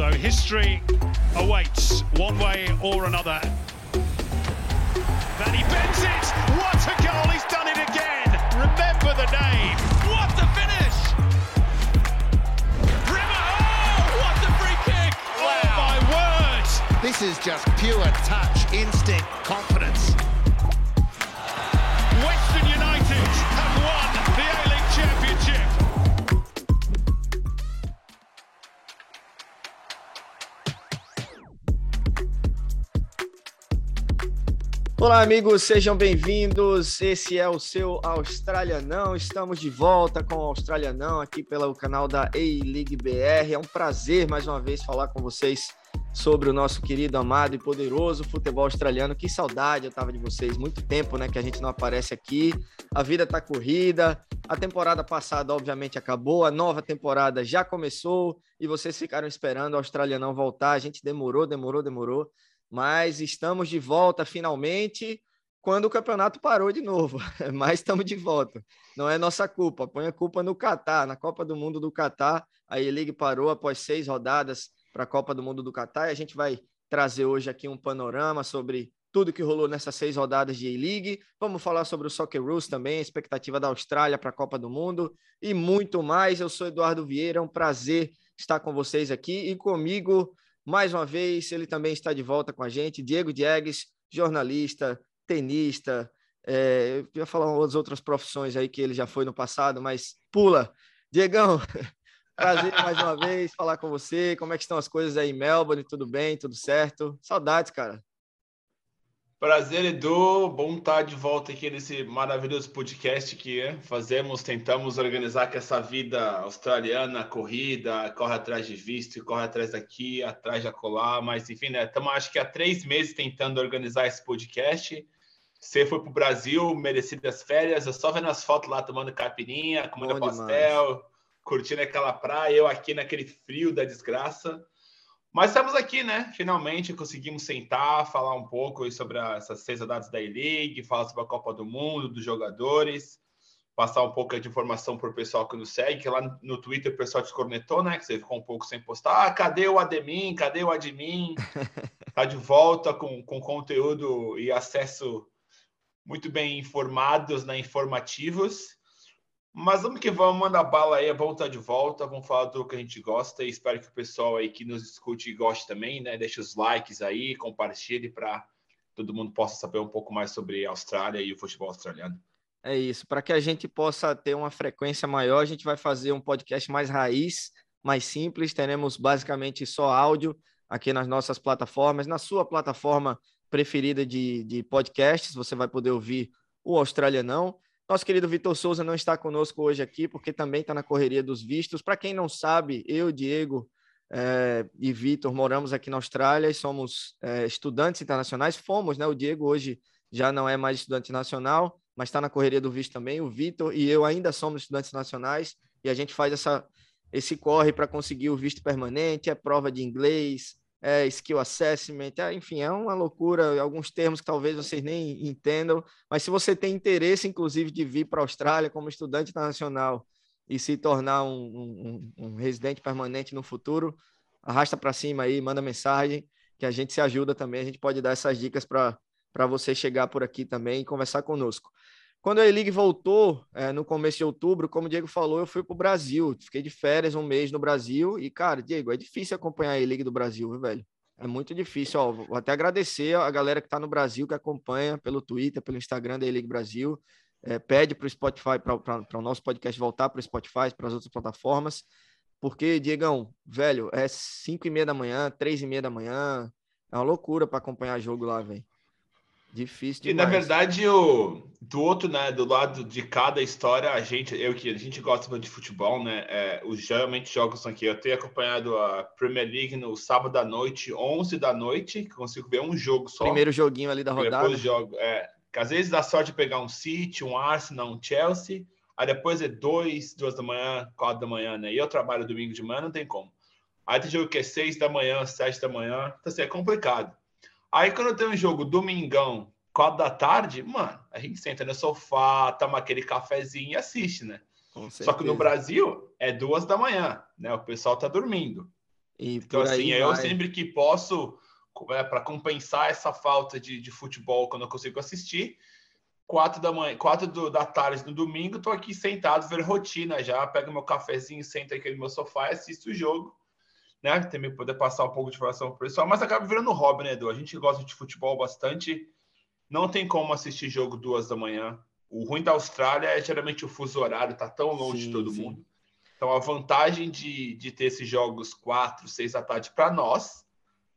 So history awaits one way or another. Then he bends it. What a goal! He's done it again. Remember the name. What a finish! Rimmer, oh, what a free kick! Oh my word! This is just pure touch, instinct, confidence. Olá, amigos, sejam bem-vindos. Esse é o seu Australianão. Estamos de volta com o Australianão aqui pelo canal da A-League BR. É um prazer mais uma vez falar com vocês sobre o nosso querido, amado e poderoso futebol australiano. Que saudade eu tava de vocês. Muito tempo, né, que a gente não aparece aqui. A vida tá corrida. A temporada passada, obviamente, acabou. A nova temporada já começou e vocês ficaram esperando o Australianão voltar. A gente demorou, demorou, demorou mas estamos de volta finalmente quando o campeonato parou de novo. Mas estamos de volta. Não é nossa culpa. Põe a culpa no Catar, na Copa do Mundo do Catar. A E-League parou após seis rodadas para a Copa do Mundo do Catar e a gente vai trazer hoje aqui um panorama sobre tudo que rolou nessas seis rodadas de E-League. Vamos falar sobre o Soccer Rules também, a expectativa da Austrália para a Copa do Mundo e muito mais. Eu sou Eduardo Vieira, é um prazer estar com vocês aqui e comigo mais uma vez, ele também está de volta com a gente, Diego Diegues, jornalista, tenista, é, eu ia falar umas outras profissões aí que ele já foi no passado, mas pula. Diegão, prazer mais uma vez falar com você. Como é que estão as coisas aí em Melbourne? Tudo bem? Tudo certo? Saudades, cara. Prazer, Edu. Bom estar de volta aqui nesse maravilhoso podcast que fazemos. Tentamos organizar com essa vida australiana, corrida, corre atrás de visto, corre atrás daqui, atrás de acolá. Mas, enfim, né? Estamos acho que há três meses tentando organizar esse podcast. Você foi para o Brasil, merecidas férias. Eu só vendo as fotos lá tomando caipirinha, comendo Bom pastel, demais. curtindo aquela praia. Eu aqui naquele frio da desgraça. Mas estamos aqui, né? Finalmente conseguimos sentar, falar um pouco sobre essas seis rodadas da E-League, falar sobre a Copa do Mundo, dos jogadores, passar um pouco de informação para o pessoal que nos segue, que lá no Twitter o pessoal descornetou, né? Que você ficou um pouco sem postar. Ah, cadê o Admin? Cadê o Admin? tá de volta com, com conteúdo e acesso muito bem informados, né? Informativos. Mas vamos que vamos, manda bala aí, vamos estar de volta, vamos falar do que a gente gosta e espero que o pessoal aí que nos escute goste também, né? Deixe os likes aí, compartilhe para todo mundo possa saber um pouco mais sobre a Austrália e o futebol australiano. É isso. Para que a gente possa ter uma frequência maior, a gente vai fazer um podcast mais raiz, mais simples. Teremos basicamente só áudio aqui nas nossas plataformas. Na sua plataforma preferida de, de podcasts, você vai poder ouvir o Australianão. Nosso querido Vitor Souza não está conosco hoje aqui, porque também está na correria dos vistos. Para quem não sabe, eu, Diego é, e Vitor moramos aqui na Austrália e somos é, estudantes internacionais. Fomos, né? O Diego hoje já não é mais estudante nacional, mas está na correria do visto também. O Vitor e eu ainda somos estudantes nacionais e a gente faz essa, esse corre para conseguir o visto permanente, é prova de inglês, é, skill assessment, é, enfim, é uma loucura, alguns termos que talvez vocês nem entendam, mas se você tem interesse, inclusive, de vir para a Austrália como estudante internacional e se tornar um, um, um residente permanente no futuro, arrasta para cima aí, manda mensagem, que a gente se ajuda também, a gente pode dar essas dicas para você chegar por aqui também e conversar conosco. Quando a E-League voltou, é, no começo de outubro, como o Diego falou, eu fui para o Brasil. Fiquei de férias um mês no Brasil. E, cara, Diego, é difícil acompanhar a E-League do Brasil, viu, velho? É muito difícil. Ó, vou até agradecer a galera que está no Brasil, que acompanha pelo Twitter, pelo Instagram da E-League Brasil. É, pede para o Spotify, para o nosso podcast voltar para o Spotify, para as outras plataformas. Porque, Diegão, velho, é 5 e meia da manhã, 3 e meia da manhã. É uma loucura para acompanhar jogo lá, velho. Difícil E demais. na verdade, o, do outro, né, do lado de cada história, a gente, eu que a gente gosta muito de futebol, né? É, os geralmente jogos são aqui. Eu tenho acompanhado a Premier League no sábado à noite, 11 da noite, consigo ver um jogo só. Primeiro joguinho ali da rodada. Depois jogo, é, que às vezes dá sorte de pegar um City, um Arsenal, um Chelsea. Aí depois é dois, duas da manhã, quatro da manhã, né? E eu trabalho domingo de manhã, não tem como. Aí tem jogo que é seis da manhã, sete da manhã. Então, assim, é complicado. Aí quando tem um jogo domingão, quatro da tarde, mano, a gente senta no sofá, toma aquele cafezinho e assiste, né? Só que no. Brasil é duas da manhã, né? O pessoal tá dormindo. E então, assim, eu sempre que posso, é, para compensar essa falta de, de futebol quando eu consigo assistir, quatro da manhã, quatro do, da tarde no domingo, estou aqui sentado, ver rotina já, pego meu cafezinho, sento aqui no meu sofá e assisto o jogo, né? Também poder passar um pouco de informação para o pessoal, mas acaba virando hobby, né, Edu? A gente gosta de futebol bastante, não tem como assistir jogo duas da manhã. O ruim da Austrália é geralmente o fuso horário, tá tão longe sim, de todo sim. mundo. Então, a vantagem de, de ter esses jogos quatro, seis da tarde para nós,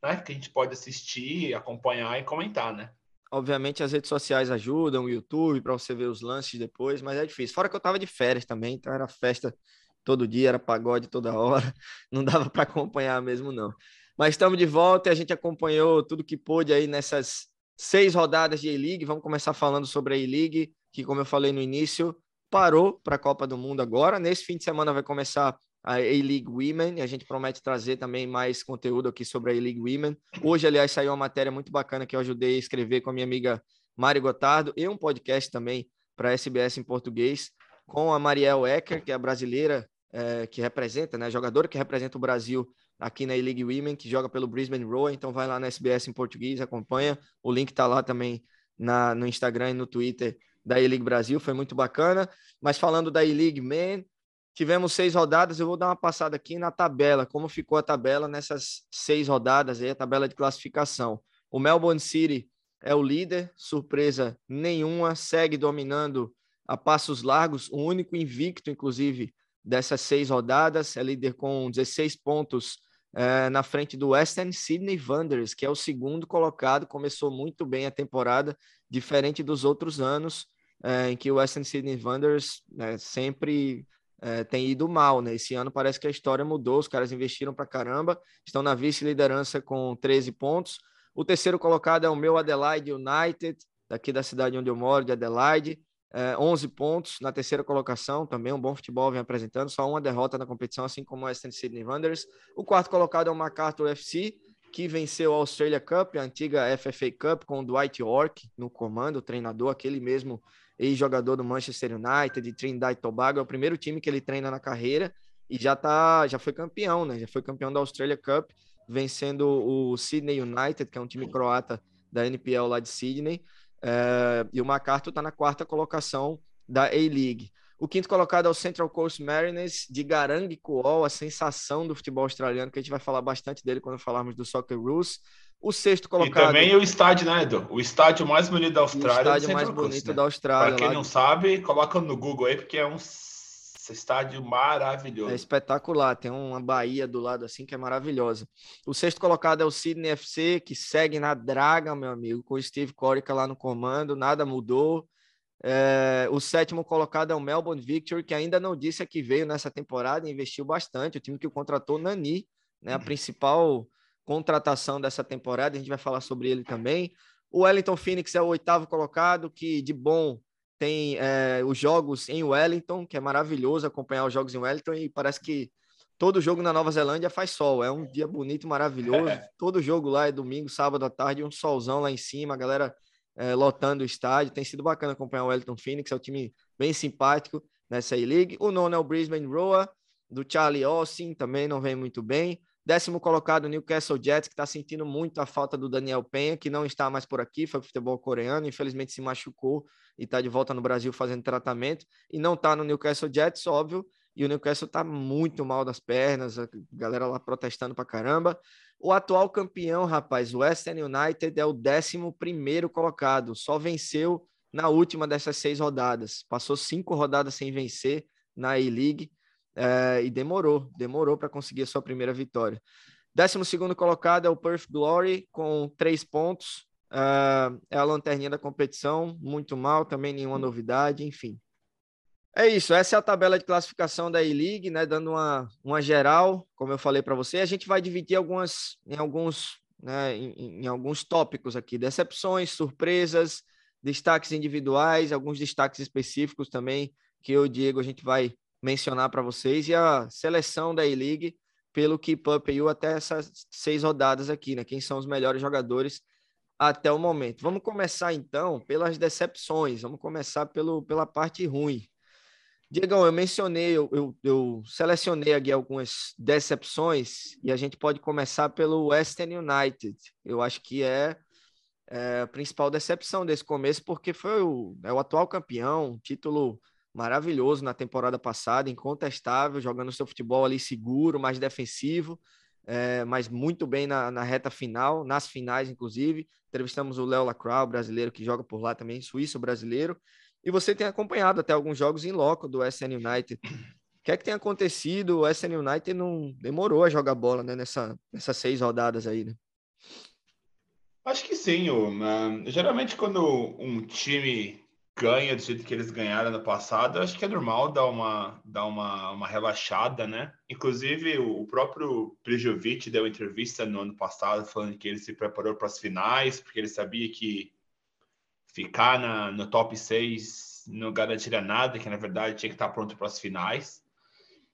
né? Que a gente pode assistir, acompanhar e comentar, né? Obviamente as redes sociais ajudam, o YouTube para você ver os lances depois, mas é difícil. Fora que eu tava de férias também, então era festa todo dia, era pagode toda hora, não dava para acompanhar mesmo não. Mas estamos de volta e a gente acompanhou tudo que pôde aí nessas seis rodadas de A-League. Vamos começar falando sobre a A-League, que como eu falei no início, parou para a Copa do Mundo agora. Nesse fim de semana vai começar a A-League Women e a gente promete trazer também mais conteúdo aqui sobre a A-League Women. Hoje, aliás, saiu uma matéria muito bacana que eu ajudei a escrever com a minha amiga Mari Gotardo e um podcast também para a SBS em português com a Mariel Ecker, que é brasileira é, que representa, né, jogadora que representa o Brasil aqui na A-League Women, que joga pelo Brisbane Roar. Então vai lá na SBS em português, acompanha. O link está lá também na, no Instagram e no Twitter da E-League Brasil, foi muito bacana. Mas falando da E-League Man, tivemos seis rodadas. Eu vou dar uma passada aqui na tabela, como ficou a tabela nessas seis rodadas, aí, a tabela de classificação. O Melbourne City é o líder, surpresa nenhuma, segue dominando a passos largos, o único invicto, inclusive, dessas seis rodadas, é líder com 16 pontos é, na frente do Western Sydney Wanderers, que é o segundo colocado, começou muito bem a temporada, diferente dos outros anos, é, em que o Western Sydney Wanderers né, sempre é, tem ido mal, né? Esse ano parece que a história mudou, os caras investiram para caramba, estão na vice-liderança com 13 pontos. O terceiro colocado é o meu Adelaide United, daqui da cidade onde eu moro, de Adelaide, é, 11 pontos na terceira colocação, também um bom futebol vem apresentando, só uma derrota na competição, assim como o Western Sydney Wanderers. O quarto colocado é o MacArthur FC, que venceu a Australia Cup, a antiga FFA Cup, com o Dwight York no comando, o treinador, aquele mesmo ex-jogador do Manchester United, de Trinidad e Tobago, é o primeiro time que ele treina na carreira e já tá, já foi campeão, né? Já foi campeão da Australia Cup, vencendo o Sydney United, que é um time croata da NPL lá de Sydney. É, e o MacArthur está na quarta colocação da A-League. O quinto colocado é o Central Coast Mariners de Garang Kuol, a sensação do futebol australiano, que a gente vai falar bastante dele quando falarmos do Soccer Rules. O sexto colocado. E também o estádio, né, Edu? O estádio mais bonito da Austrália. O é estádio mais bonito né? da Austrália. Para quem não sabe, coloca no Google aí, porque é um estádio maravilhoso. É espetacular. Tem uma baía do lado assim que é maravilhosa. O sexto colocado é o Sydney FC, que segue na draga, meu amigo, com o Steve Corica lá no comando. Nada mudou. É, o sétimo colocado é o Melbourne Victory, que ainda não disse a que veio nessa temporada e investiu bastante. O time que contratou Nani, né, a uhum. principal contratação dessa temporada, a gente vai falar sobre ele também. O Wellington Phoenix é o oitavo colocado, que de bom tem é, os jogos em Wellington, que é maravilhoso acompanhar os jogos em Wellington, e parece que todo jogo na Nova Zelândia faz sol, é um dia bonito, maravilhoso. É. Todo jogo lá é domingo, sábado à tarde, um solzão lá em cima, a galera é, lotando o estádio. Tem sido bacana acompanhar o Wellington Phoenix, é um time bem simpático nessa A-League. O nono é o Brisbane Roar, do Charlie Austin, também não vem muito bem. Décimo colocado, Newcastle Jets, que está sentindo muito a falta do Daniel Penha, que não está mais por aqui, foi para o futebol coreano, infelizmente se machucou e está de volta no Brasil fazendo tratamento. E não está no Newcastle Jets, óbvio, e o Newcastle está muito mal das pernas, a galera lá protestando para caramba. O atual campeão, rapaz, o Western United é o décimo primeiro colocado, só venceu na última dessas seis rodadas, passou cinco rodadas sem vencer na A-League é, e demorou, demorou para conseguir a sua primeira vitória. Décimo segundo colocado é o Perth Glory, com três pontos. Uh, é a lanterninha da competição, muito mal, também nenhuma novidade, enfim. É isso, essa é a tabela de classificação da E-League, né? Dando uma, uma geral, como eu falei para você. A gente vai dividir algumas, em alguns, né, em, em alguns tópicos aqui: decepções, surpresas, destaques individuais, alguns destaques específicos também, que eu e o Diego a gente vai mencionar para vocês e a seleção da E-League pelo Keep até essas seis rodadas aqui, né? Quem são os melhores jogadores até o momento. Vamos começar então pelas decepções, vamos começar pelo, pela parte ruim. Diegão, eu mencionei, eu, eu, eu, selecionei aqui algumas decepções e a gente pode começar pelo Western United. Eu acho que é, é a principal decepção desse começo, porque foi o, é o atual campeão, título maravilhoso na temporada passada, incontestável, jogando seu futebol ali seguro, mais defensivo, é, mas muito bem na, na, reta final, nas finais, inclusive. Entrevistamos o Léo Lacroix, brasileiro que joga por lá também, suíço brasileiro. E você tem acompanhado até alguns jogos em loco do SN United. O que é que tem acontecido? O SN United não demorou a jogar bola né, nessa, nessas seis rodadas aí, né? Acho que sim. Uh, geralmente, quando um time ganha do jeito que eles ganharam no passado, acho que é normal dar uma, dar uma, uma relaxada, né? Inclusive, o próprio Prijovic deu entrevista no ano passado falando que ele se preparou para as finais, porque ele sabia que ficar na, no top 6 não garantiria nada, que na verdade tinha que estar pronto para as finais.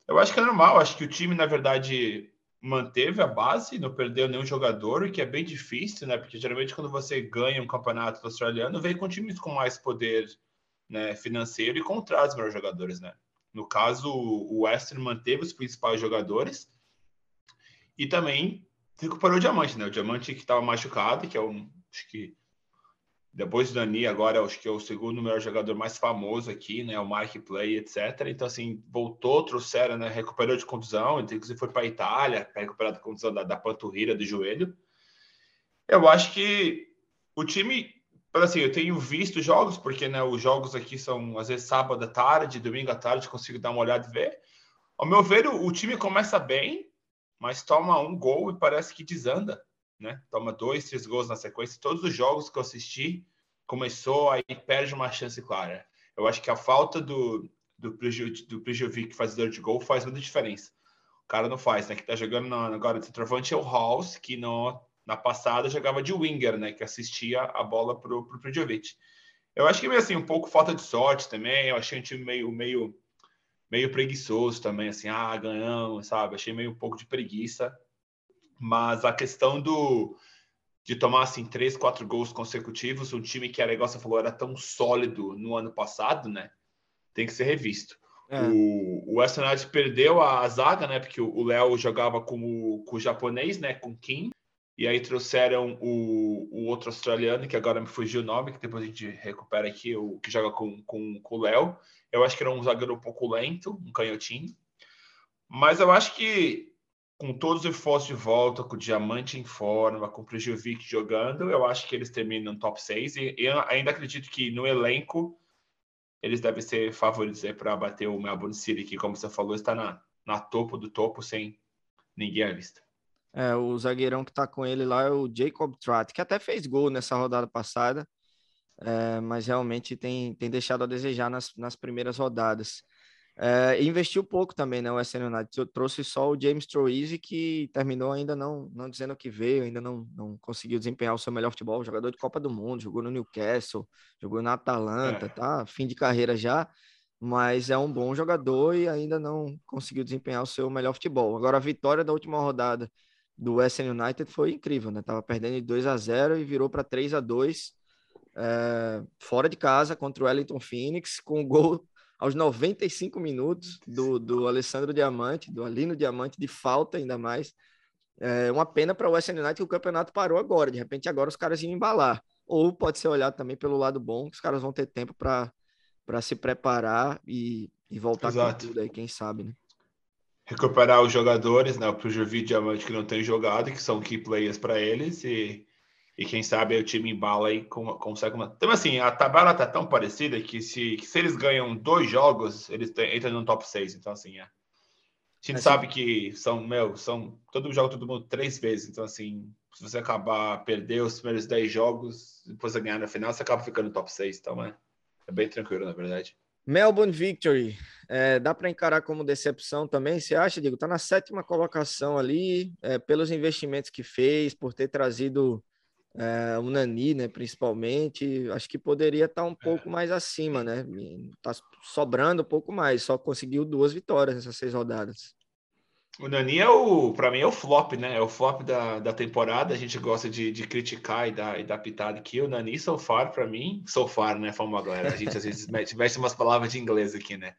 Eu acho que é normal, acho que o time, na verdade, manteve a base, não perdeu nenhum jogador, o que é bem difícil, né? Porque geralmente quando você ganha um campeonato australiano, vem com times com mais poder né, financeiro e contrata os melhores jogadores, né? No caso, o Western manteve os principais jogadores e também recuperou o Diamante, né? O Diamante que estava machucado, que é um, acho que depois do Dani, agora acho que é o segundo melhor jogador mais famoso aqui, né? O Mark Play, etc. Então, assim, voltou, trouxeram, né? Recuperou de contusão, então, inclusive foi para a Itália para recuperar da contusão da, da panturrilha, do joelho. Eu acho que o time, assim, eu tenho visto jogos, porque né, os jogos aqui são às vezes sábado à tarde, domingo à tarde, consigo dar uma olhada e ver. Ao meu ver, o, o time começa bem, mas toma um gol e parece que desanda né? Toma dois, três gols na sequência. Todos os jogos que eu assisti, começou aí perde uma chance clara. Eu acho que a falta do do, do Prijovic fazedor de gol faz muita diferença. O cara não faz, né? Que tá jogando na, agora de centroavante é o House, que no, na passada jogava de winger, né? Que assistia a bola pro, pro Prijovic. Eu acho que meio assim, um pouco falta de sorte também. Eu achei um time meio, meio, meio preguiçoso também, assim, ah, ganhamos, sabe? Achei meio um pouco de preguiça. Mas a questão do de tomar assim três, quatro gols consecutivos, um time que a negócio falou era tão sólido no ano passado, né? Tem que ser revisto. É. O, o West United perdeu a, a, zaga, né? Porque o Léo jogava com o, com o japonês, né? Com Kim. E aí trouxeram o, o outro australiano, que agora me fugiu o nome, que depois a gente recupera aqui, o que joga com, com, com o Léo. Eu acho que era um zagueiro um pouco lento, um canhotinho. Mas eu acho que com todos os esforços de volta, com o Diamante em forma, com o Prijovic jogando, eu acho que eles terminam no top 6 e eu ainda acredito que no elenco eles devem ser favoritos para bater o Melbourne City, que, como você falou, está na, na topo do topo sem ninguém à vista. É, o zagueirão que está com ele lá é o Jacob Tratt, que até fez gol nessa rodada passada, é, mas realmente tem, tem deixado a desejar nas, nas primeiras rodadas. É, investiu pouco também, né? O SN United trouxe só o James Troisi, que terminou ainda não, não dizendo que veio, ainda não, não conseguiu desempenhar o seu melhor futebol. Jogador de Copa do Mundo, jogou no Newcastle, jogou na Atalanta, é. tá? Fim de carreira já, mas é um bom jogador e ainda não conseguiu desempenhar o seu melhor futebol. Agora, a vitória da última rodada do SN United foi incrível, né? Tava perdendo de 2 a 0 e virou para 3 a 2 é, fora de casa contra o Wellington Phoenix, com o gol aos 95 minutos do, do Alessandro Diamante, do Alino Diamante, de falta ainda mais. É uma pena para o West United que o campeonato parou agora. De repente, agora os caras iam embalar. Ou pode ser olhado também pelo lado bom, que os caras vão ter tempo para se preparar e, e voltar Exato. com tudo aí, quem sabe, né? Recuperar os jogadores, né? O Projovi Diamante que não tem jogado, que são key players para eles, e e quem sabe o time embala e consegue uma. Então, assim, a tabela tá tão parecida que se, que se eles ganham dois jogos, eles entram no top 6. Então, assim, é. A gente assim, sabe que são, meu, são. Todo jogo, todo mundo três vezes. Então, assim, se você acabar perder os primeiros 10 jogos, depois você ganhar na final, você acaba ficando no top 6. Então, é, é bem tranquilo, na verdade. Melbourne Victory, é, dá para encarar como decepção também? Você acha, Diego? Tá na sétima colocação ali, é, pelos investimentos que fez, por ter trazido é, o Nani, né, principalmente, acho que poderia estar tá um pouco é. mais acima, né? Tá sobrando um pouco mais, só conseguiu duas vitórias nessas seis rodadas. O Nani é o, para mim, é o flop, né? É o flop da, da temporada. A gente gosta de, de criticar e dar, e dar pitada aqui. O Nani, so far, para mim, so far, né? Fama galera. A gente às vezes mete, mete umas palavras de inglês aqui, né?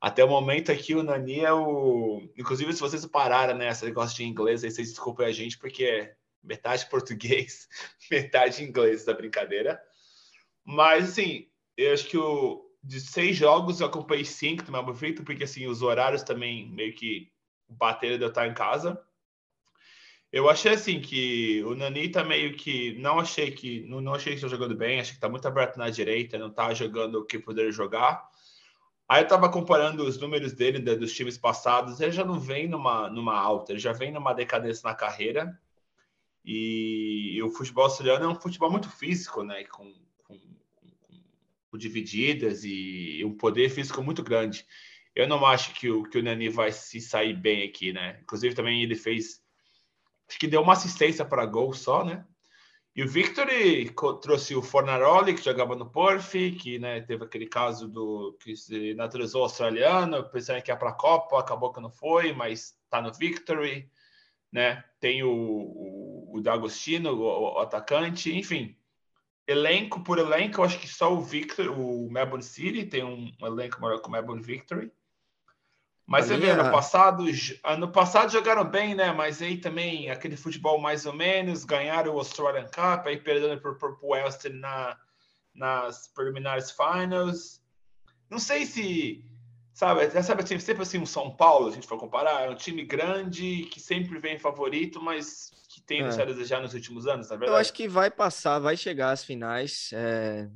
Até o momento aqui, o Nani é o. Inclusive, se vocês pararam nessa né, negócio de inglês, aí vocês desculpem a gente, porque é metade português, metade inglês da brincadeira. Mas, assim, eu acho que o, de seis jogos eu acompanhei cinco do Melbourne Victory, porque, assim, os horários também meio que bateram de eu estar em casa. Eu achei assim que o Nani tá meio que. Não achei que. Não, não achei que está jogando bem, achei que tá muito aberto na direita, não tá jogando o que poderia jogar. Aí eu tava comparando os números dele dos times passados, ele já não vem numa, numa alta, ele já vem numa decadência na carreira. E, e o futebol australiano é um futebol muito físico, né? Com, com, com, divididas e um poder físico muito grande. Eu não acho que o, que o Nani vai se sair bem aqui, né? Inclusive, também ele fez acho que deu uma assistência para gol só, né? E o Victory trouxe o Fornaroli, que jogava no Perth, que né, teve aquele caso do que se naturalizou australiano, pensando que ia para a Copa, acabou que não foi, mas está no Victory. Né? Tem o, o, o D'Agostino, o, o, atacante, enfim. Elenco por elenco, eu acho que só o Victory, o Melbourne City tem um, elenco maior que o Melbourne Victory. Mas você vê, ano passado, ano passado jogaram bem, né? Mas aí também aquele futebol mais ou menos, ganharam o Australian Cup, aí perdendo para o Western na, nas preliminares finals. Não sei se, sabe, sabe assim, sempre assim, um São Paulo, a gente for comparar, é um time grande que sempre vem favorito, mas tem é. a desejar nos últimos anos, na verdade. Eu acho que vai passar, vai chegar às finais. É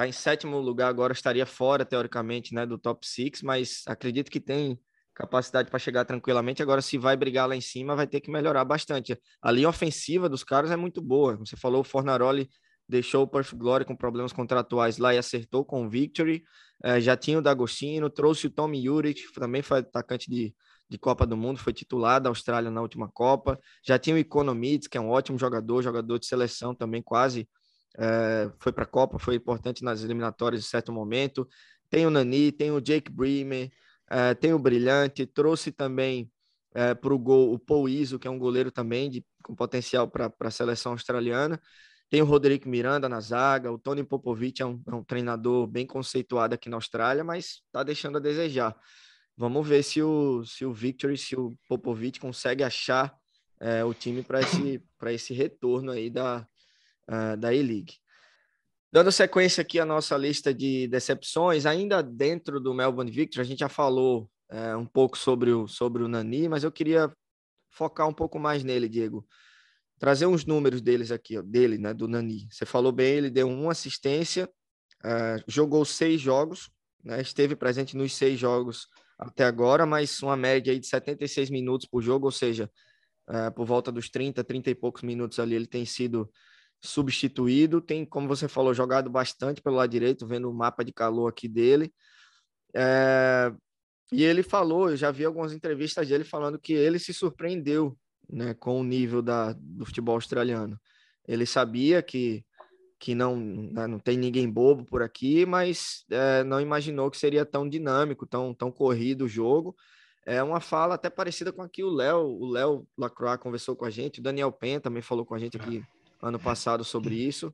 tá em sétimo lugar agora, estaria fora, teoricamente, né, do top 6, mas acredito que tem capacidade para chegar tranquilamente. Agora, se vai brigar lá em cima, vai ter que melhorar bastante. A linha ofensiva dos caras é muito boa. Você falou, o Fornaroli deixou o Perth Glory com problemas contratuais lá e acertou com o Victory. É, já tinha o D'Agostino, trouxe o Tommy Juric, que também foi atacante de, de Copa do Mundo, foi titular da Austrália na última Copa. Já tinha o Economides, que é um ótimo jogador, jogador de seleção também, quase é, foi para a Copa, foi importante nas eliminatórias em certo momento. Tem o Nani, tem o Jake Bremer, é, tem o Brilhante, trouxe também é, para o gol o Paul Iso, que é um goleiro também de, com potencial para a seleção australiana. Tem o Rodrigo Miranda na zaga, o Tony Popovic é um, é um treinador bem conceituado aqui na Austrália, mas está deixando a desejar. Vamos ver se o, se o Victory, se o Popovic consegue achar é, o time para esse, esse retorno aí da, uh, da E-League. Dando sequência aqui à nossa lista de decepções, ainda dentro do Melbourne Victory, a gente já falou é, um pouco sobre o, sobre o Nani, mas eu queria focar um pouco mais nele, Diego. Trazer uns números deles aqui, ó, dele, né, do Nani. Você falou bem, ele deu uma assistência, é, jogou seis jogos, né, esteve presente nos seis jogos até agora, mas uma média aí de 76 minutos por jogo, ou seja, é, por volta dos 30, 30 e poucos minutos ali, ele tem sido substituído. Tem, como você falou, jogado bastante pelo lado direito, vendo o mapa de calor aqui dele. É, e ele falou, eu já vi algumas entrevistas dele falando que ele se surpreendeu né, com o nível da, do futebol australiano. Ele sabia que, que não, né, não tem ninguém bobo por aqui, mas é, não imaginou que seria tão dinâmico, tão, tão corrido o jogo. É uma fala até parecida com a que o Léo, o Léo Lacroix conversou com a gente, o Daniel Penha também falou com a gente aqui ano passado sobre isso.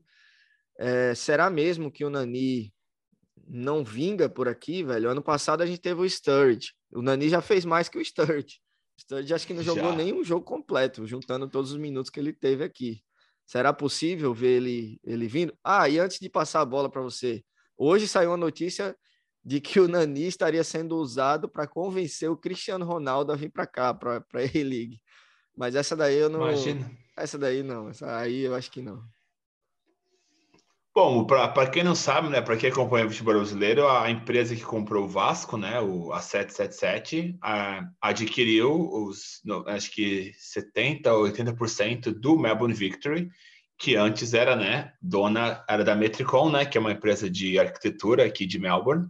É, será mesmo que o Nani não vinga por aqui, velho? Ano passado a gente teve o Sturridge. O Nani já fez mais que o Sturridge. O Sturridge acho que não jogou já. nem um jogo completo, juntando todos os minutos que ele teve aqui. Será possível ver ele, ele vindo? Ah, e antes de passar a bola para você, hoje saiu uma notícia de que o Nani estaria sendo usado para convencer o Cristiano Ronaldo a vir para cá, para a E-League. Mas essa daí eu não. Imagina. Essa daí não, essa aí eu acho que não. Bom, para quem não sabe, né, para quem acompanha o futebol brasileiro, a empresa que comprou o Vasco, né, o, a 777, a, adquiriu os, no, acho que 70 ou 80% do Melbourne Victory, que antes era, né, dona, era da Metricon, né, que é uma empresa de arquitetura aqui de Melbourne,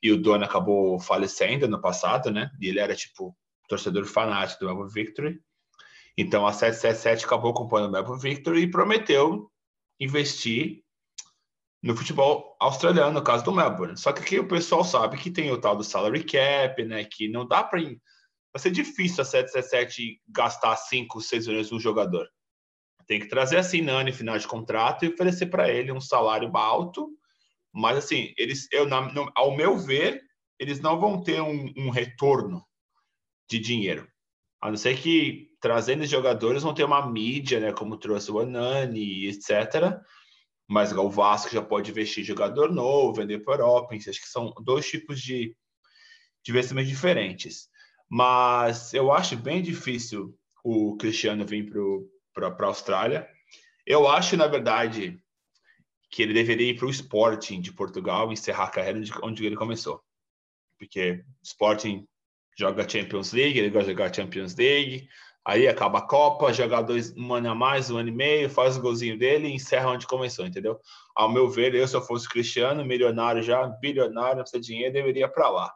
e o dono acabou falecendo no passado, né, e ele era, tipo, torcedor fanático do Melbourne Victory, então a 777 acabou comprando o Melbourne Victory e prometeu investir no futebol australiano, no caso do Melbourne. Só que aqui o pessoal sabe que tem o tal do salary cap, né? Que não dá para. Vai ser difícil a 777 gastar 5, 6 milhões no jogador. Tem que trazer assim Nani final de contrato e oferecer para ele um salário alto. Mas assim, eles, eu, na, no, ao meu ver, eles não vão ter um, um retorno de dinheiro. A não ser que trazendo jogadores vão ter uma mídia, né, como trouxe o Anani, etc. Mas o Vasco já pode investir jogador novo, vender para a Europa. Acho que são dois tipos de, de investimentos diferentes. Mas eu acho bem difícil o Cristiano vir para a Austrália. Eu acho, na verdade, que ele deveria ir para o Sporting de Portugal e encerrar a carreira onde ele começou. Porque Sporting joga Champions League, ele gosta de jogar Champions League, aí acaba a Copa, joga dois, um ano a mais, um ano e meio, faz o golzinho dele e encerra onde começou, entendeu? Ao meu ver, eu se eu fosse Cristiano, milionário já, bilionário, precisa de dinheiro, deveria para lá.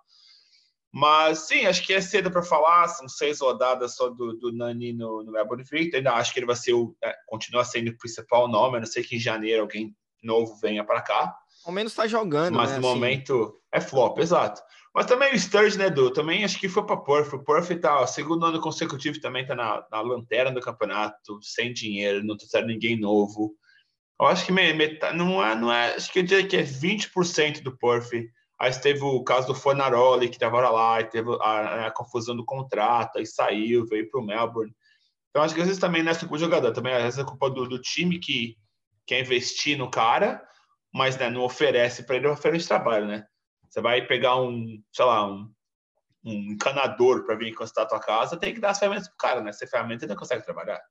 Mas sim, acho que é cedo para falar. São seis rodadas só do, do Nani no, no Melbourne Victor. Ainda acho que ele vai ser o, é, continua sendo o principal nome. A não sei que em janeiro alguém novo venha para cá. Ao menos está jogando. Mas né, no assim. momento é flop, exato. Mas também o Sturge, né, Edu? Também acho que foi para Perth. O Perth tá, segundo ano consecutivo, também tá na, na lanterna do campeonato, sem dinheiro, não trouxeram ninguém novo. Eu acho que metade, não é, não é, acho que eu diria que é 20% do Perth Aí teve o caso do Fornaroli, que estava lá, e teve a, a, confusão do contrato, aí saiu, veio para o Melbourne. Então, acho que às vezes também não é culpa do jogador, também às vezes é culpa do, do time que quer investir no cara, mas né, não oferece para ele, oferece trabalho, né? Você vai pegar um, sei lá, um, um encanador para vir encostar a tua casa, tem que dar as ferramentas pro cara, né? Sem ferramenta ele não consegue trabalhar.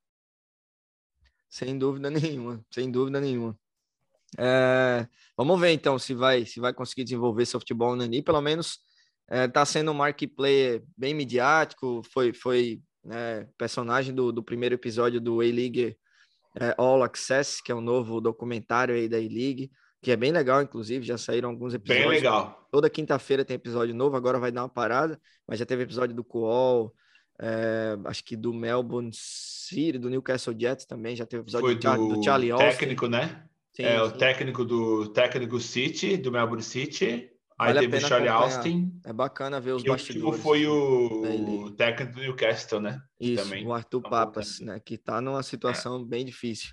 Sem dúvida nenhuma, sem dúvida nenhuma. É, vamos ver então se vai se vai conseguir desenvolver seu futebol Nani. Pelo menos está é, sendo um market player bem midiático. Foi foi né, personagem do, do primeiro episódio do A-League é, All Access, que é um novo documentário aí da A-League, que é bem legal, inclusive. Já saíram alguns episódios. Bem legal. Toda quinta-feira tem episódio novo. Agora vai dar uma parada, mas já teve episódio do Cool. É, acho que do Melbourne City, do Newcastle Jets também, já teve episódio Foi do, do, do Charlie Austin. técnico, né? Sim, é sim. o técnico do técnico City, do Melbourne City. Vale aí teve o Charlie acompanhar. Austin. É bacana ver os e bastidores. O foi o, técnico do Newcastle, né? Isso, também. o Arthur tá Papas, né? Que tá numa situação é. bem difícil.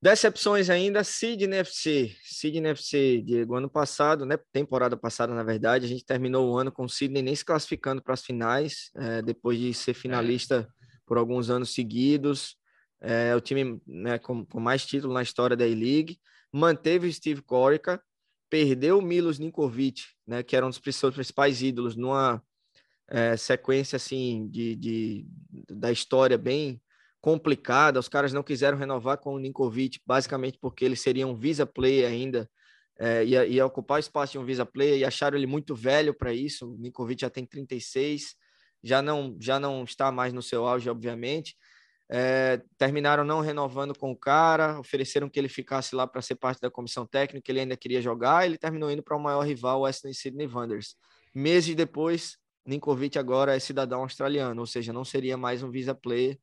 Decepções ainda, Sydney FC. Sydney FC, Diego, ano passado, né? Temporada passada, na verdade, a gente terminou o ano com o Sydney nem se classificando para as finais, é, depois de ser finalista é. por alguns anos seguidos é o time né, com, com, mais título na história da E-League, manteve o Steve Corica, perdeu o Milos Ninkovic, né, que era um dos seus principais ídolos, numa é, sequência assim de, de, da história bem complicada. Os caras não quiseram renovar com o Ninkovic, basicamente porque ele seria um visa player ainda, é, ia, ia ocupar o espaço de um visa player e acharam ele muito velho para isso. O Ninkovic já tem 36, já não, já não está mais no seu auge, obviamente é, terminaram não renovando com o cara, ofereceram que ele ficasse lá para ser parte da comissão técnica, ele ainda queria jogar, ele terminou indo para o maior rival, o Western Sydney Wanderers. Meses depois, Ninkovic agora é cidadão australiano, ou seja, não seria mais um visa player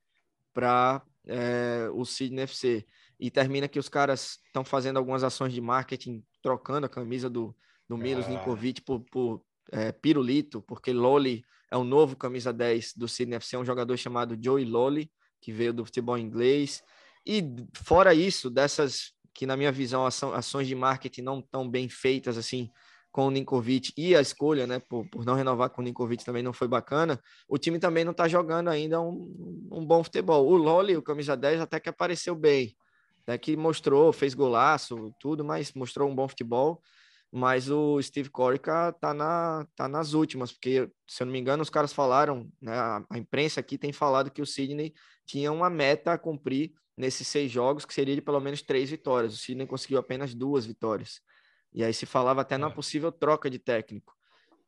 para é, o Sydney FC. E termina que os caras estão fazendo algumas ações de marketing, trocando a camisa do, do Milos ah. Ninkovic por, por é, Pirulito, porque Loli é o novo camisa 10 do Sydney FC, é um jogador chamado Joey Loli, que veio do futebol inglês. E fora isso, dessas que na minha visão ações de marketing não tão bem feitas assim com o Ninkovic e a escolha, né, por, por não renovar com o Ninkovic também não foi bacana, o time também não está jogando ainda um, um bom futebol. O Loli, o camisa 10, até que apareceu bem, né, que mostrou, fez golaço, tudo, mas mostrou um bom futebol, mas o Steve Corica tá, na, tá nas últimas, porque, se eu não me engano, os caras falaram, né, a, a imprensa aqui tem falado que o Sidney tinha uma meta a cumprir nesses seis jogos, que seria de pelo menos três vitórias. O Sidney conseguiu apenas duas vitórias. E aí se falava até na é. possível troca de técnico.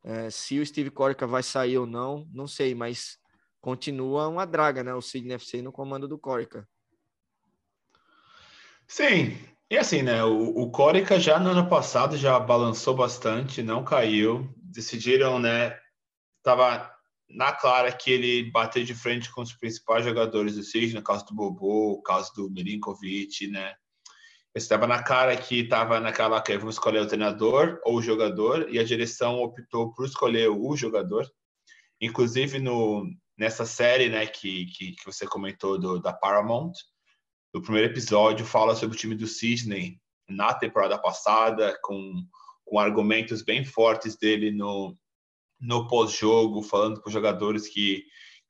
É, se o Steve Corica vai sair ou não, não sei, mas continua uma draga, né? O Sidney FC no comando do Corica. Sim, e assim, né? O, o Corica já no ano passado já balançou bastante, não caiu. Decidiram, né? Tava na clara que ele bateu de frente com os principais jogadores do Six, no caso do Bobo, no caso do Milinkovic, né? Estava na cara que estava naquela que vamos escolher o treinador ou o jogador e a direção optou por escolher o jogador. Inclusive no nessa série, né, que, que, que você comentou do, da Paramount, o primeiro episódio fala sobre o time do Sydney na temporada passada com com argumentos bem fortes dele no, no pós-jogo, falando com os jogadores que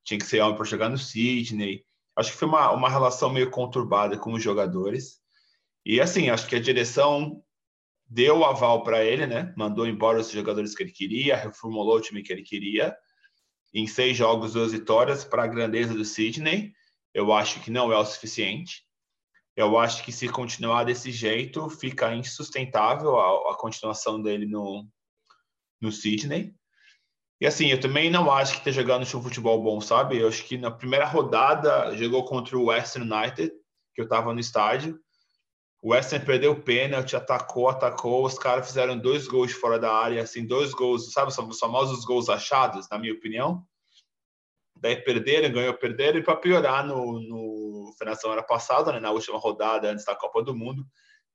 tinha que ser homem para jogar no Sydney. Acho que foi uma, uma relação meio conturbada com os jogadores. E assim, acho que a direção deu o aval para ele, né? Mandou embora os jogadores que ele queria, reformulou o time que ele queria. Em seis jogos, duas vitórias para a grandeza do Sydney. Eu acho que não é o suficiente. Eu acho que se continuar desse jeito, fica insustentável a, a continuação dele no, no Sydney. E assim, eu também não acho que esteja jogando um futebol bom, sabe? Eu acho que na primeira rodada jogou contra o Western United, que eu estava no estádio. O Western perdeu o pênalti, atacou, atacou. Os caras fizeram dois gols fora da área, assim, dois gols, sabe? São os famosos gols achados, na minha opinião. Daí perderam, ganhou, perderam. E para piorar, no, no, foi na semana passada, né, na última rodada antes da Copa do Mundo,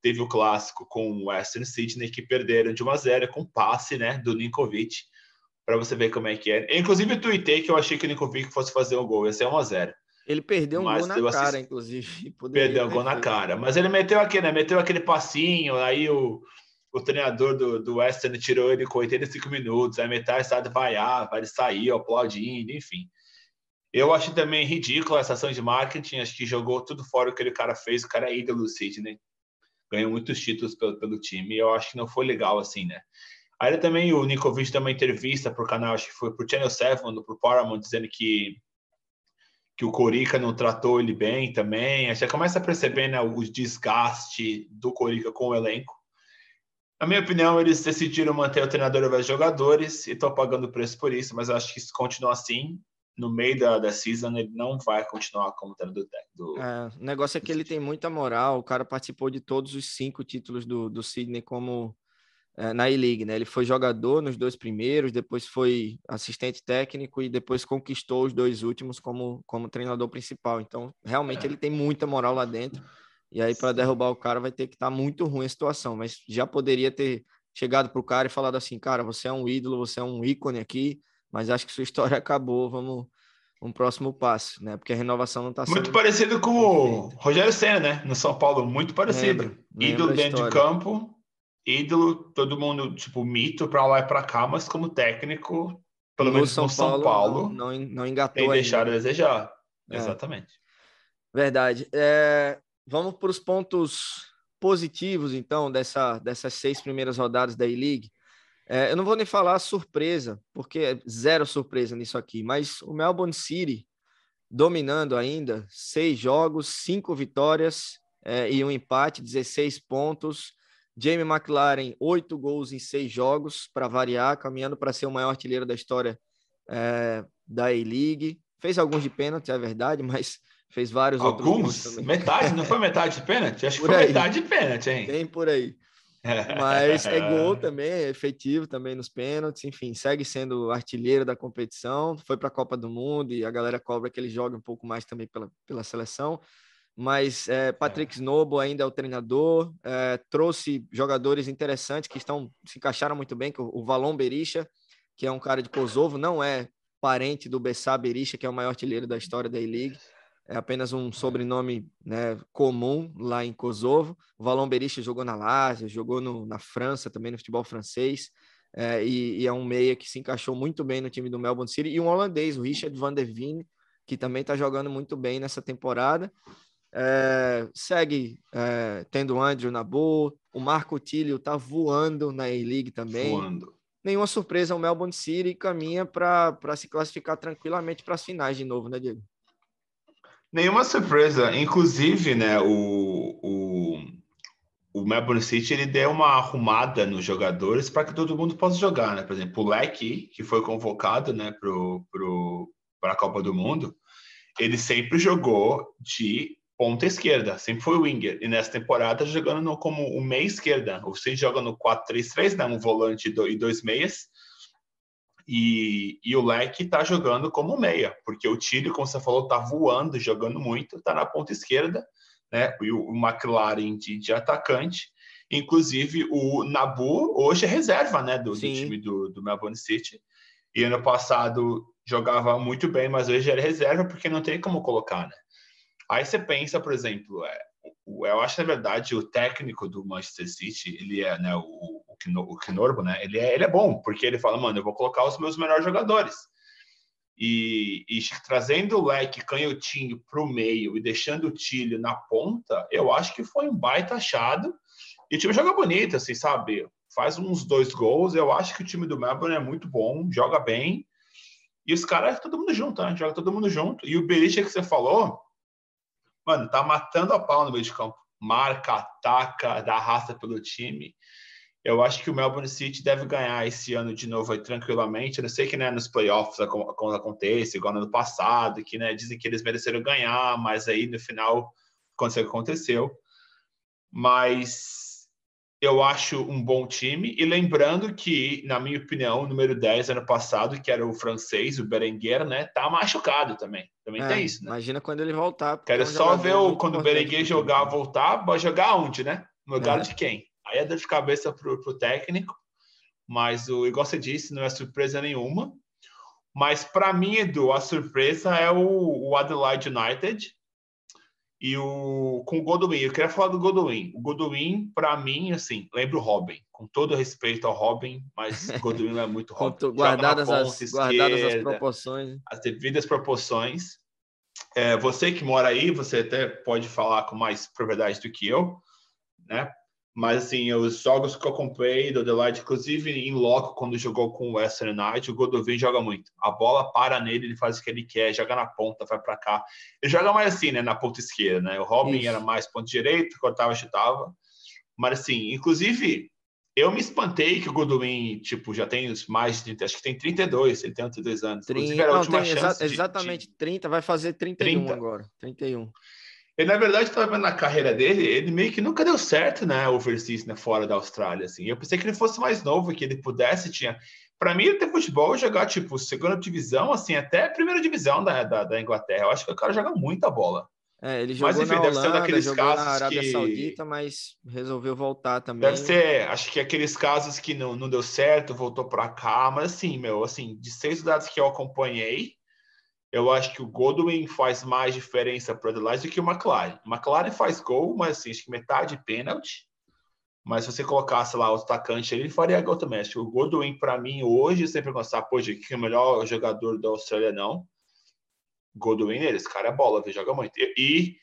teve o clássico com o Western Sydney, que perderam de 1 a 0 com passe né, do Ninkovic, para você ver como é que é. inclusive, eu tuitei que eu achei que o Ninkovic fosse fazer um gol, ia ser 1 a 0 ele perdeu um mas gol na cara, inclusive. Perdeu um gol na cara. Mas ele meteu aquele, né? Meteu aquele passinho, aí o, o treinador do, do Western tirou ele com 85 minutos, aí metade estado vaiar, vai sair aplaudindo, enfim. Eu acho também ridículo essa ação de marketing. Acho que jogou tudo fora o que aquele cara fez. O cara é ídolo do Sidney. Ganhou muitos títulos pelo, pelo time. Eu acho que não foi legal assim, né? Aí também o Nikovic deu uma entrevista para o canal, acho que foi para o Channel 7, para o Paramount, dizendo que, que o Corica não tratou ele bem também. Aí você começa a perceber né, o desgaste do Corica com o elenco. Na minha opinião, eles decidiram manter o treinador ao invés de jogadores e estão pagando o preço por isso, mas eu acho que se continuar assim, no meio da, da season ele não vai continuar como treinador do, do é, O negócio é que ele tem muita moral. O cara participou de todos os cinco títulos do, do Sydney como na E-League, né? Ele foi jogador nos dois primeiros, depois foi assistente técnico e depois conquistou os dois últimos como, como treinador principal. Então, realmente, é. ele tem muita moral lá dentro. E aí, para derrubar o cara, vai ter que estar tá muito ruim a situação. Mas já poderia ter chegado para o cara e falado assim: cara, você é um ídolo, você é um ícone aqui mas acho que sua história acabou. Vamos um próximo passo, né? Porque a renovação não está sendo. Muito parecido com o Rogério Senna, né? No São Paulo, muito parecido. Lembra, ídolo dentro de campo, ídolo, todo mundo, tipo, mito para lá e para cá, mas como técnico, pelo no menos São no São Paulo, Paulo não, não, engatou. Tem deixado a desejar. É. Exatamente. Verdade. É, vamos para os pontos positivos, então, dessa, dessas seis primeiras rodadas da E-League. É, eu não vou nem falar surpresa, porque é zero surpresa nisso aqui, mas o Melbourne City dominando ainda, seis jogos, cinco vitórias é, e um empate, 16 pontos. Jamie McLaren, oito gols em seis jogos, para variar, caminhando para ser o maior artilheiro da história é, da A-League. Fez alguns de pênalti, é verdade, mas fez vários alguns? outros. Alguns? Metade? Não foi metade de pênalti? Acho que foi aí. metade de pênalti, hein? Tem por aí. Mas é gol também, é efetivo também nos pênaltis, enfim, segue sendo artilheiro da competição, foi para a Copa do Mundo e a galera cobra que ele jogue um pouco mais também pela, pela seleção. Mas é, Patrick. Snobo ainda é o treinador, é, trouxe jogadores interessantes que estão se encaixaram muito bem, que o, o Valon Berisha, que é um cara de Kosovo, não é parente do Bessá Berisha, que é o maior artilheiro da história da E-League é apenas um sobrenome né, comum lá em Kosovo. O Valon Berisha jogou na Lazio, jogou no, na França também, no futebol francês, é, e, e, é um meia que se encaixou muito bem no time do Melbourne City. E um holandês, o Richard van der Veen, que também está jogando muito bem nessa temporada. É, segue é, tendo o Andrew na boa, o Marco Tílio está voando na A-League também. Voando. Nenhuma surpresa, o Melbourne City caminha para se classificar tranquilamente para as finais de novo, né, Diego? Nenhuma surpresa. Inclusive, né, o, o, o Melbourne City ele deu uma arrumada nos jogadores para que todo mundo possa jogar, né? Por exemplo, o Leque, que foi convocado né, para pro, a Copa do Mundo, ele sempre jogou de ponta esquerda, sempre foi winger. E nessa temporada jogando no, como o meia esquerda. Você joga no 4-3-3, né, um volante e dois meias. E, e, o Leque está jogando como meia, porque o Tílio, como você falou, está voando, jogando muito, está na ponta esquerda, né? E o, o McLaren de, de, atacante. Inclusive, o Nabu hoje é reserva né, do, do time do, do, Melbourne City. E ano passado jogava muito bem, mas hoje era reserva porque não tem como colocar, né? Aí você pensa, por exemplo, é, eu acho na verdade o técnico do Manchester City, ele é né, o, o Kinorbo, né? Ele é, ele é bom, porque ele fala, mano, eu vou colocar os meus melhores jogadores. E, e trazendo o leque canhotinho para o meio e deixando o Tilho na ponta, eu acho que foi um baita achado. E o time joga bonito, assim, sabe? Faz uns dois gols. Eu acho que o time do Melbourne é muito bom, joga bem. E os caras, todo mundo junto, né? Joga todo mundo junto. E o Berisha que você falou, mano, tá matando a pau no meio de campo. Marca, ataca, dá raça pelo time. Eu acho que o Melbourne City deve ganhar esse ano de novo aí, tranquilamente. Eu não sei que né, nos playoffs acontece, igual no ano passado, que né, dizem que eles mereceram ganhar, mas aí no final aconteceu o que aconteceu. Mas eu acho um bom time. E lembrando que, na minha opinião, o número 10 ano passado, que era o francês, o Berenguer, né, tá machucado também. Também é, tem isso, né? Imagina quando ele voltar. Quero só ver o, quando o Berenguer jogar, voltar, vai jogar onde, né? No lugar é. de quem? Aí é dor de cabeça pro, pro técnico. Mas, o, igual você disse, não é surpresa nenhuma. Mas, para mim, Edu, a surpresa é o, o Adelaide United e o com o Godwin, eu queria falar do Godwin. O Godwin, para mim, assim, lembra o Robin. Com todo respeito ao Robin, mas o Godwin é muito Robin. guardadas, as, guardadas as proporções. As devidas proporções. É, você que mora aí, você até pode falar com mais propriedade do que eu, né? Mas, assim, os jogos que eu comprei do Adelaide, inclusive em loco, quando jogou com o Western United, o Godovin joga muito. A bola para nele, ele faz o que ele quer, joga na ponta, vai para cá. Ele joga mais assim, né, na ponta esquerda, né? O Robin Isso. era mais ponta direita, cortava, chutava. Mas, assim, inclusive, eu me espantei que o Godwin, tipo, já tem mais de 30, acho que tem 32, ele tem 32 anos. 30, inclusive, era a última chance. Exa de, exatamente, de... 30, vai fazer 31 30. agora. 31. Ele, na verdade, estava vendo na carreira dele, ele meio que nunca deu certo, né, overseas, né, fora da Austrália, assim. Eu pensei que ele fosse mais novo, que ele pudesse, tinha... Para mim, ele ter futebol, jogar, tipo, segunda divisão, assim, até primeira divisão da, da, da Inglaterra. Eu acho que o cara joga muita bola. É, ele jogou mas, enfim, na deve Holanda, ser daqueles jogou casos na Arábia que... Saudita, mas resolveu voltar também. Deve ser, acho que aqueles casos que não, não deu certo, voltou para cá, mas assim, meu, assim, de seis dados que eu acompanhei, eu acho que o Godwin faz mais diferença para o Adelaide do que o McLaren. O McLaren faz gol, mas assim, acho que metade pênalti. Mas se você colocasse lá o atacante, ele faria gol também. Acho que o Godwin, para mim, hoje, sempre pensar, pô, que é o melhor jogador da Austrália, não. Godwin, ele, esse cara é bola, ele joga muito. E, e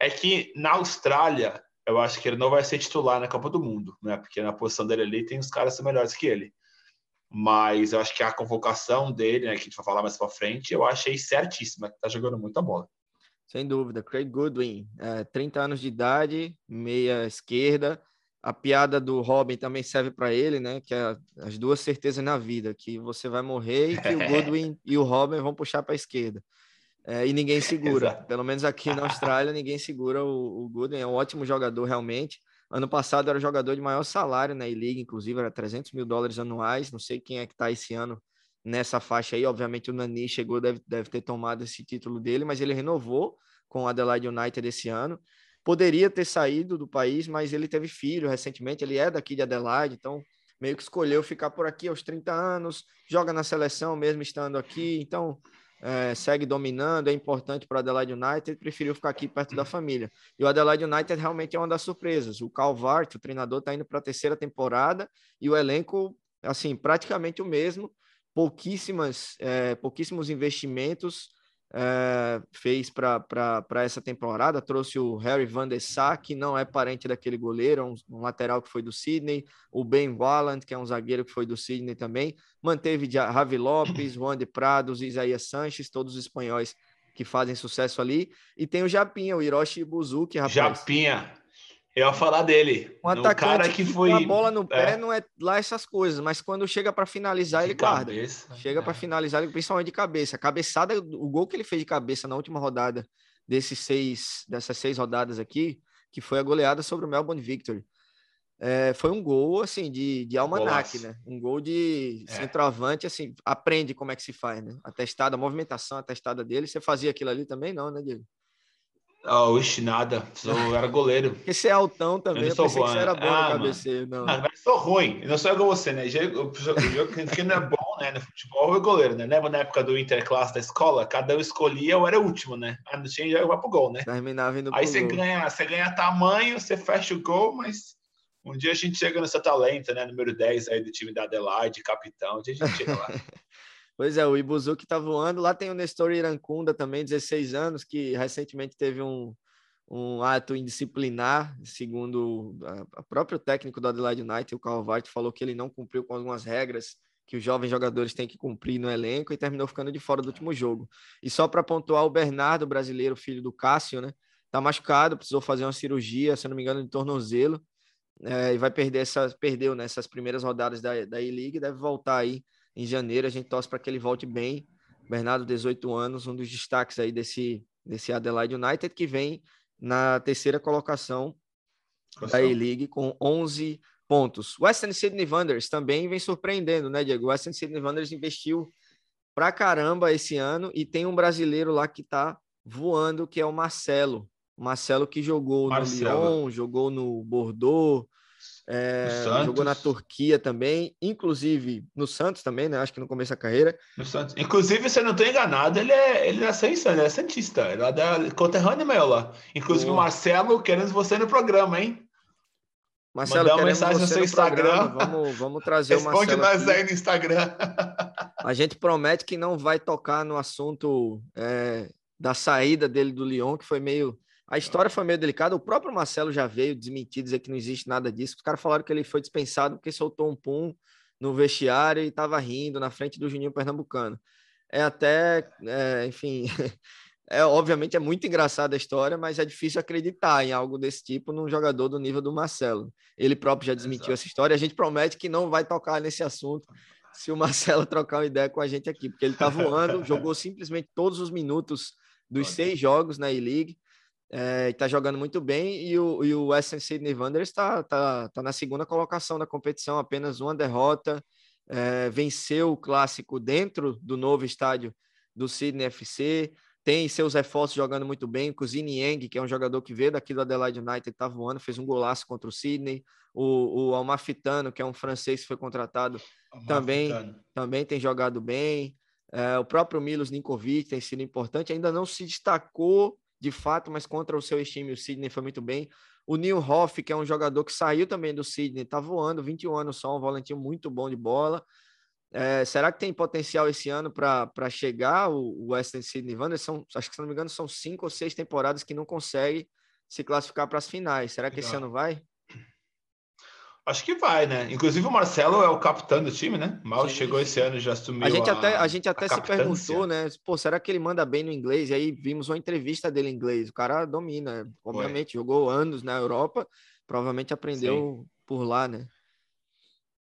é que na Austrália, eu acho que ele não vai ser titular na Copa do Mundo, né? Porque na posição dele ali tem os caras melhores que ele mas eu acho que a convocação dele, né, que a gente vai falar mais para frente, eu achei certíssima, que tá jogando muita bola. Sem dúvida, Craig Goodwin, é, 30 anos de idade, meia esquerda. A piada do Robin também serve para ele, né? Que é as duas certezas na vida, que você vai morrer e que o Goodwin e o Robin vão puxar para a esquerda. É, e ninguém segura. Pelo menos aqui na Austrália, ninguém segura o, o Goodwin. É um ótimo jogador, realmente. Ano passado era o jogador de maior salário na E-League, inclusive era 300 mil dólares anuais. Não sei quem é que está esse ano nessa faixa aí. Obviamente o Nani chegou, deve, deve ter tomado esse título dele, mas ele renovou com o Adelaide United esse ano. Poderia ter saído do país, mas ele teve filho recentemente. Ele é daqui de Adelaide, então meio que escolheu ficar por aqui aos 30 anos, joga na seleção mesmo estando aqui. Então é, segue dominando, é importante para o Adelaide United, preferiu ficar aqui perto da família. E o Adelaide United realmente é uma das surpresas. O Calvart, o treinador, está indo para a terceira temporada e o elenco, assim, praticamente o mesmo. Pouquíssimas, é, pouquíssimos investimentos é, fez para essa temporada. Trouxe o Harry Van der Sar, que não é parente daquele goleiro, um, um, lateral que foi do Sydney. O Ben Walland, que é um zagueiro que foi do Sydney também. Manteve Javi Lopes, Juan de Prados, Isaías Sanches, todos os espanhóis que fazem sucesso ali. E tem o Japinha, o Hiroshi Buzuki, rapaz. Japinha. Eu ia falar dele. Um atacante cara que foi. A bola no pé é. não é lá essas coisas, mas quando chega para finalizar, de ele guarda. Chega é. para finalizar, principalmente de cabeça. A cabeçada, o gol que ele fez de cabeça na última rodada desses seis, dessas seis rodadas aqui, que foi a goleada sobre o Melbourne Victory. É, foi um gol assim de, de almanac, né? Um gol de é. centroavante, assim, aprende como é que se faz, né? A testada, a movimentação, a testada dele. Você fazia aquilo ali também, não, né, Diego? Oh, ixi, nada. Eu era goleiro. Você é altão também. Eu, eu pensei que você era bom ah, no cabeceio. Não. não, eu sou ruim. Eu não sou igual você, né? O que não é bom, né? No futebol é goleiro, né? Lembra na época do Interclasse da escola? Cada um escolhia, eu era o último, né? Ah, não tinha, já vai pro gol, né? Terminava indo Aí você ganha, você ganha tamanho, você fecha o gol, mas Um dia a gente chega nessa talenta, né? Número 10 aí do time da Adelaide, capitão. Um dia a gente chega lá. pois é, o Ibuzuki tá voando. Lá tem o Nestor Irancunda também, 16 anos, que recentemente teve um, um ato indisciplinar, segundo o próprio técnico do Adelaide United, o Carl White, falou que ele não cumpriu com algumas regras que os jovens jogadores têm que cumprir no elenco e terminou ficando de fora do último jogo. E só para pontuar, o Bernardo, brasileiro, filho do Cássio, né? Tá machucado, precisou fazer uma cirurgia, se não me engano, de tornozelo é, e vai perder essas, perdeu nessas né, primeiras rodadas da, da E-League, deve voltar aí em janeiro. A gente torce para que ele volte bem. Bernardo, 18 anos, um dos destaques aí desse, desse Adelaide United, que vem na terceira colocação da E-League com 11 pontos. Western Sydney Wanderers também vem surpreendendo, né, Diego? O Western Sydney Wanderers investiu pra caramba esse ano e tem um brasileiro lá que tá voando, que é o Marcelo. Marcelo que jogou Marcelo. no Lyon, jogou no Bordeaux, é, jogou na Turquia também, inclusive no Santos também, né? Acho que no começo da carreira. No Santos. Inclusive, se eu não estou enganado, ele é, ele é Santista, ele é Santista, ele é da conterrânea meu lá. Inclusive, o Marcelo, queremos você no programa, hein? Marcelo, Mandar uma mensagem no seu Instagram. Vamos, vamos trazer Responde o Marcelo. Responde nós aqui. aí no Instagram. A gente promete que não vai tocar no assunto é, da saída dele do Lyon, que foi meio a história foi meio delicada. O próprio Marcelo já veio desmentir, dizer que não existe nada disso. Os caras falaram que ele foi dispensado porque soltou um pum no vestiário e estava rindo na frente do Juninho Pernambucano. É até, é, enfim, é obviamente é muito engraçada a história, mas é difícil acreditar em algo desse tipo num jogador do nível do Marcelo. Ele próprio já desmentiu Exato. essa história. A gente promete que não vai tocar nesse assunto se o Marcelo trocar uma ideia com a gente aqui, porque ele está voando, jogou simplesmente todos os minutos dos seis jogos na E-League é, está jogando muito bem e o, e o Western Sydney Wanderers está tá, tá na segunda colocação da competição, apenas uma derrota, é, venceu o clássico dentro do novo estádio do Sydney FC, tem seus reforços jogando muito bem, o Zini Yang, que é um jogador que veio daqui do Adelaide United, está voando, fez um golaço contra o Sydney, o, o Almafitano, que é um francês que foi contratado, também, também tem jogado bem, é, o próprio Milos Ninkovic tem sido importante, ainda não se destacou de fato, mas contra o seu time, o Sidney foi muito bem. O Neil Hoff, que é um jogador que saiu também do Sidney, tá voando, 21 anos só, um volantinho muito bom de bola. É, será que tem potencial esse ano para chegar o, Western Sydney Wanderers? São, acho que, se não me engano, são cinco ou seis temporadas que não consegue se classificar para as finais. Será que esse ano vai? Acho que vai, né? Inclusive o Marcelo é o capitão do time, né? Mal sim, chegou esse ano e já assumiu a gente a, até A gente até a se perguntou, né? Pô, será que ele manda bem no inglês? E aí vimos uma entrevista dele em inglês. O cara domina, obviamente, Foi. jogou anos na Europa, provavelmente aprendeu sim. por lá, né?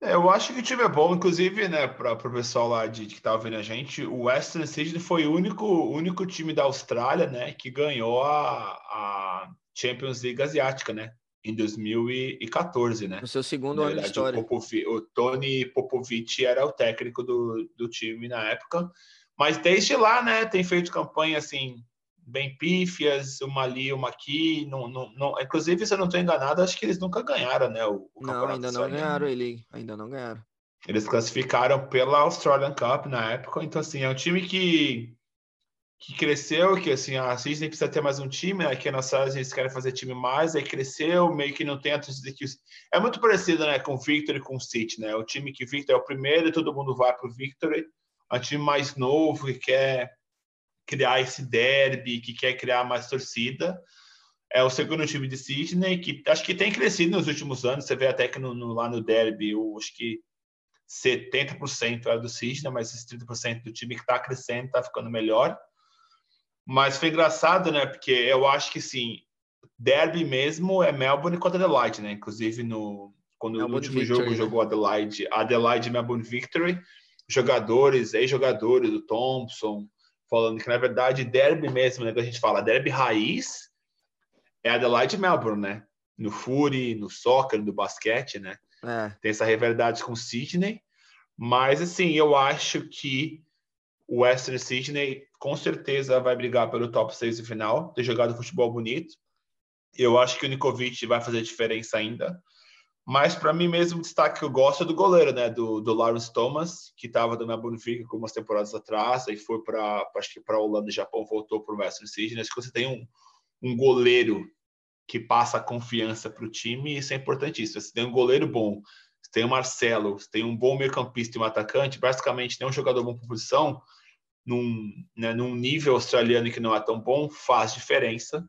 É, eu acho que o time é bom, inclusive, né, para o pessoal lá de, que estava vendo a gente, o Western Sydney foi o único, único time da Austrália, né, que ganhou a, a Champions League Asiática, né? Em 2014, né? No seu segundo na ano verdade, de história. O, o, Tony Popovic era o técnico do, do time na época, mas desde lá, né, tem feito campanha assim bem pífias, uma ali, uma aqui, não, não, não, inclusive se eu não estou enganado, acho que eles nunca ganharam, né, o, o Não, ainda não ganharam ele, ainda não ganharam. Eles classificaram pela Australian Cup na época, então assim, é um time que que cresceu, que assim, a Disney precisa ter mais um time, né? Que a nossa eles querem fazer time mais, aí cresceu, meio que não tem a que... É muito parecido, né, com o Victory com o City, né? O time que Victor é o primeiro e todo mundo vai para o Victory, é um time mais novo que quer criar esse derby, que quer criar mais torcida. É o segundo time de Sydney, que acho que tem crescido nos últimos anos, você vê até que no, no, lá no derby, eu acho que 70% é do Sydney, mas esses 30% do time que está crescendo, está ficando melhor. Mas foi engraçado, né? Porque eu acho que sim, derby mesmo é Melbourne contra Adelaide, né? Inclusive no quando Melbourne no último Victory, jogo né? jogou Adelaide, Adelaide Melbourne Victory, jogadores, ex-jogadores do Thompson, falando que na verdade derby mesmo, né? Que a gente fala derby raiz é Adelaide e Melbourne, né? No Fury, no soccer, no basquete, né? É. Tem essa rivalidade com Sydney, mas assim, eu acho que o Western Sydney com certeza vai brigar pelo top 6 de final, ter jogado futebol bonito. Eu acho que o Nikovic vai fazer diferença ainda. Mas para mim mesmo, o destaque que eu gosto é do goleiro, né? Do, do Lawrence Thomas, que estava do Melbourne Victory algumas temporadas atrás, aí foi para acho que para Holanda e Japão, voltou para o Western Sydney. Acho que você tem um, um goleiro que passa confiança para o time, isso é importantíssimo. Se tem um goleiro bom, se tem o Marcelo, se tem um bom meio-campista e um atacante, basicamente tem um jogador bom por posição, num, né, num nível australiano que não é tão bom, faz diferença.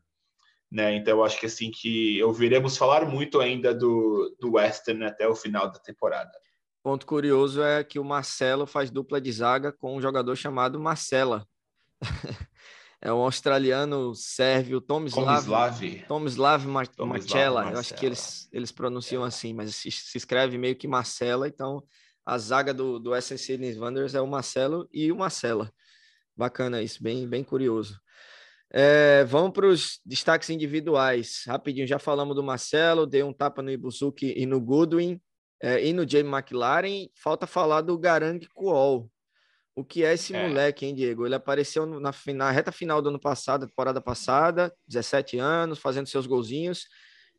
Né? Então, eu acho que assim que ouviremos falar muito ainda do, do Western até o final da temporada. Ponto curioso é que o Marcelo faz dupla de zaga com um jogador chamado Marcela. é um australiano sérvio, Tomislav. Tomislav Marcella. Eu acho que eles, eles pronunciam é. assim, mas se, se, escreve meio que Marcela. Então, a zaga do, do SNC Wanderers é o Marcelo e o Marcela. Bacana isso, bem, bem curioso. É, vamos para os destaques individuais. Rapidinho, já falamos do Marcelo, dei um tapa no Ibusuki e no Goodwin, é, e no Jamie McLaren. Falta falar do Garang Kuol. O que é esse é. moleque, hein, Diego? Ele apareceu na, na, reta final do ano passado, temporada passada, 17 anos, fazendo seus golzinhos.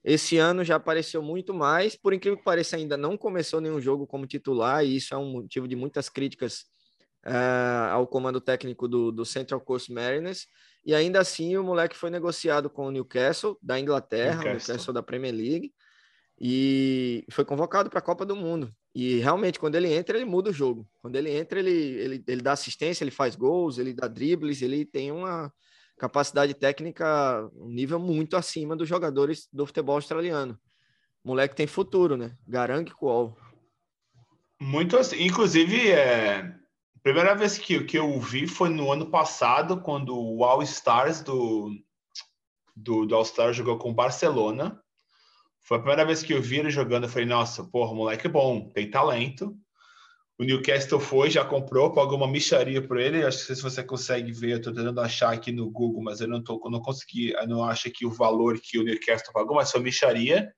Esse ano já apareceu muito mais. Por incrível que pareça, ainda não começou nenhum jogo como titular, e isso é um motivo de muitas críticas uh, ao comando técnico do, do Central Coast Mariners. E ainda assim, o moleque foi negociado com o Newcastle, da Inglaterra, Newcastle, o Newcastle da Premier League, e foi convocado para a Copa do Mundo. E realmente, quando ele entra, ele muda o jogo. Quando ele entra, ele, ele, ele dá assistência, ele faz gols, ele dá dribles, ele tem uma capacidade técnica, um nível muito acima dos jogadores do futebol australiano. O moleque tem futuro, né? Garang Kuol. Muito assim. Inclusive, é... primeira vez que, que eu vi foi no ano passado, quando o All Stars do, do, do All Star jogou com o Barcelona. Foi a primeira vez que eu vi ele jogando. Eu falei, nossa, porra, moleque bom, tem talento. O Newcastle foi, já comprou, pagou uma micharia por ele. Acho que se você consegue ver, eu tô tentando achar aqui no Google, mas eu não tô, não consegui, eu não acho aqui o valor que o Newcastle pagou, mas foi micharia.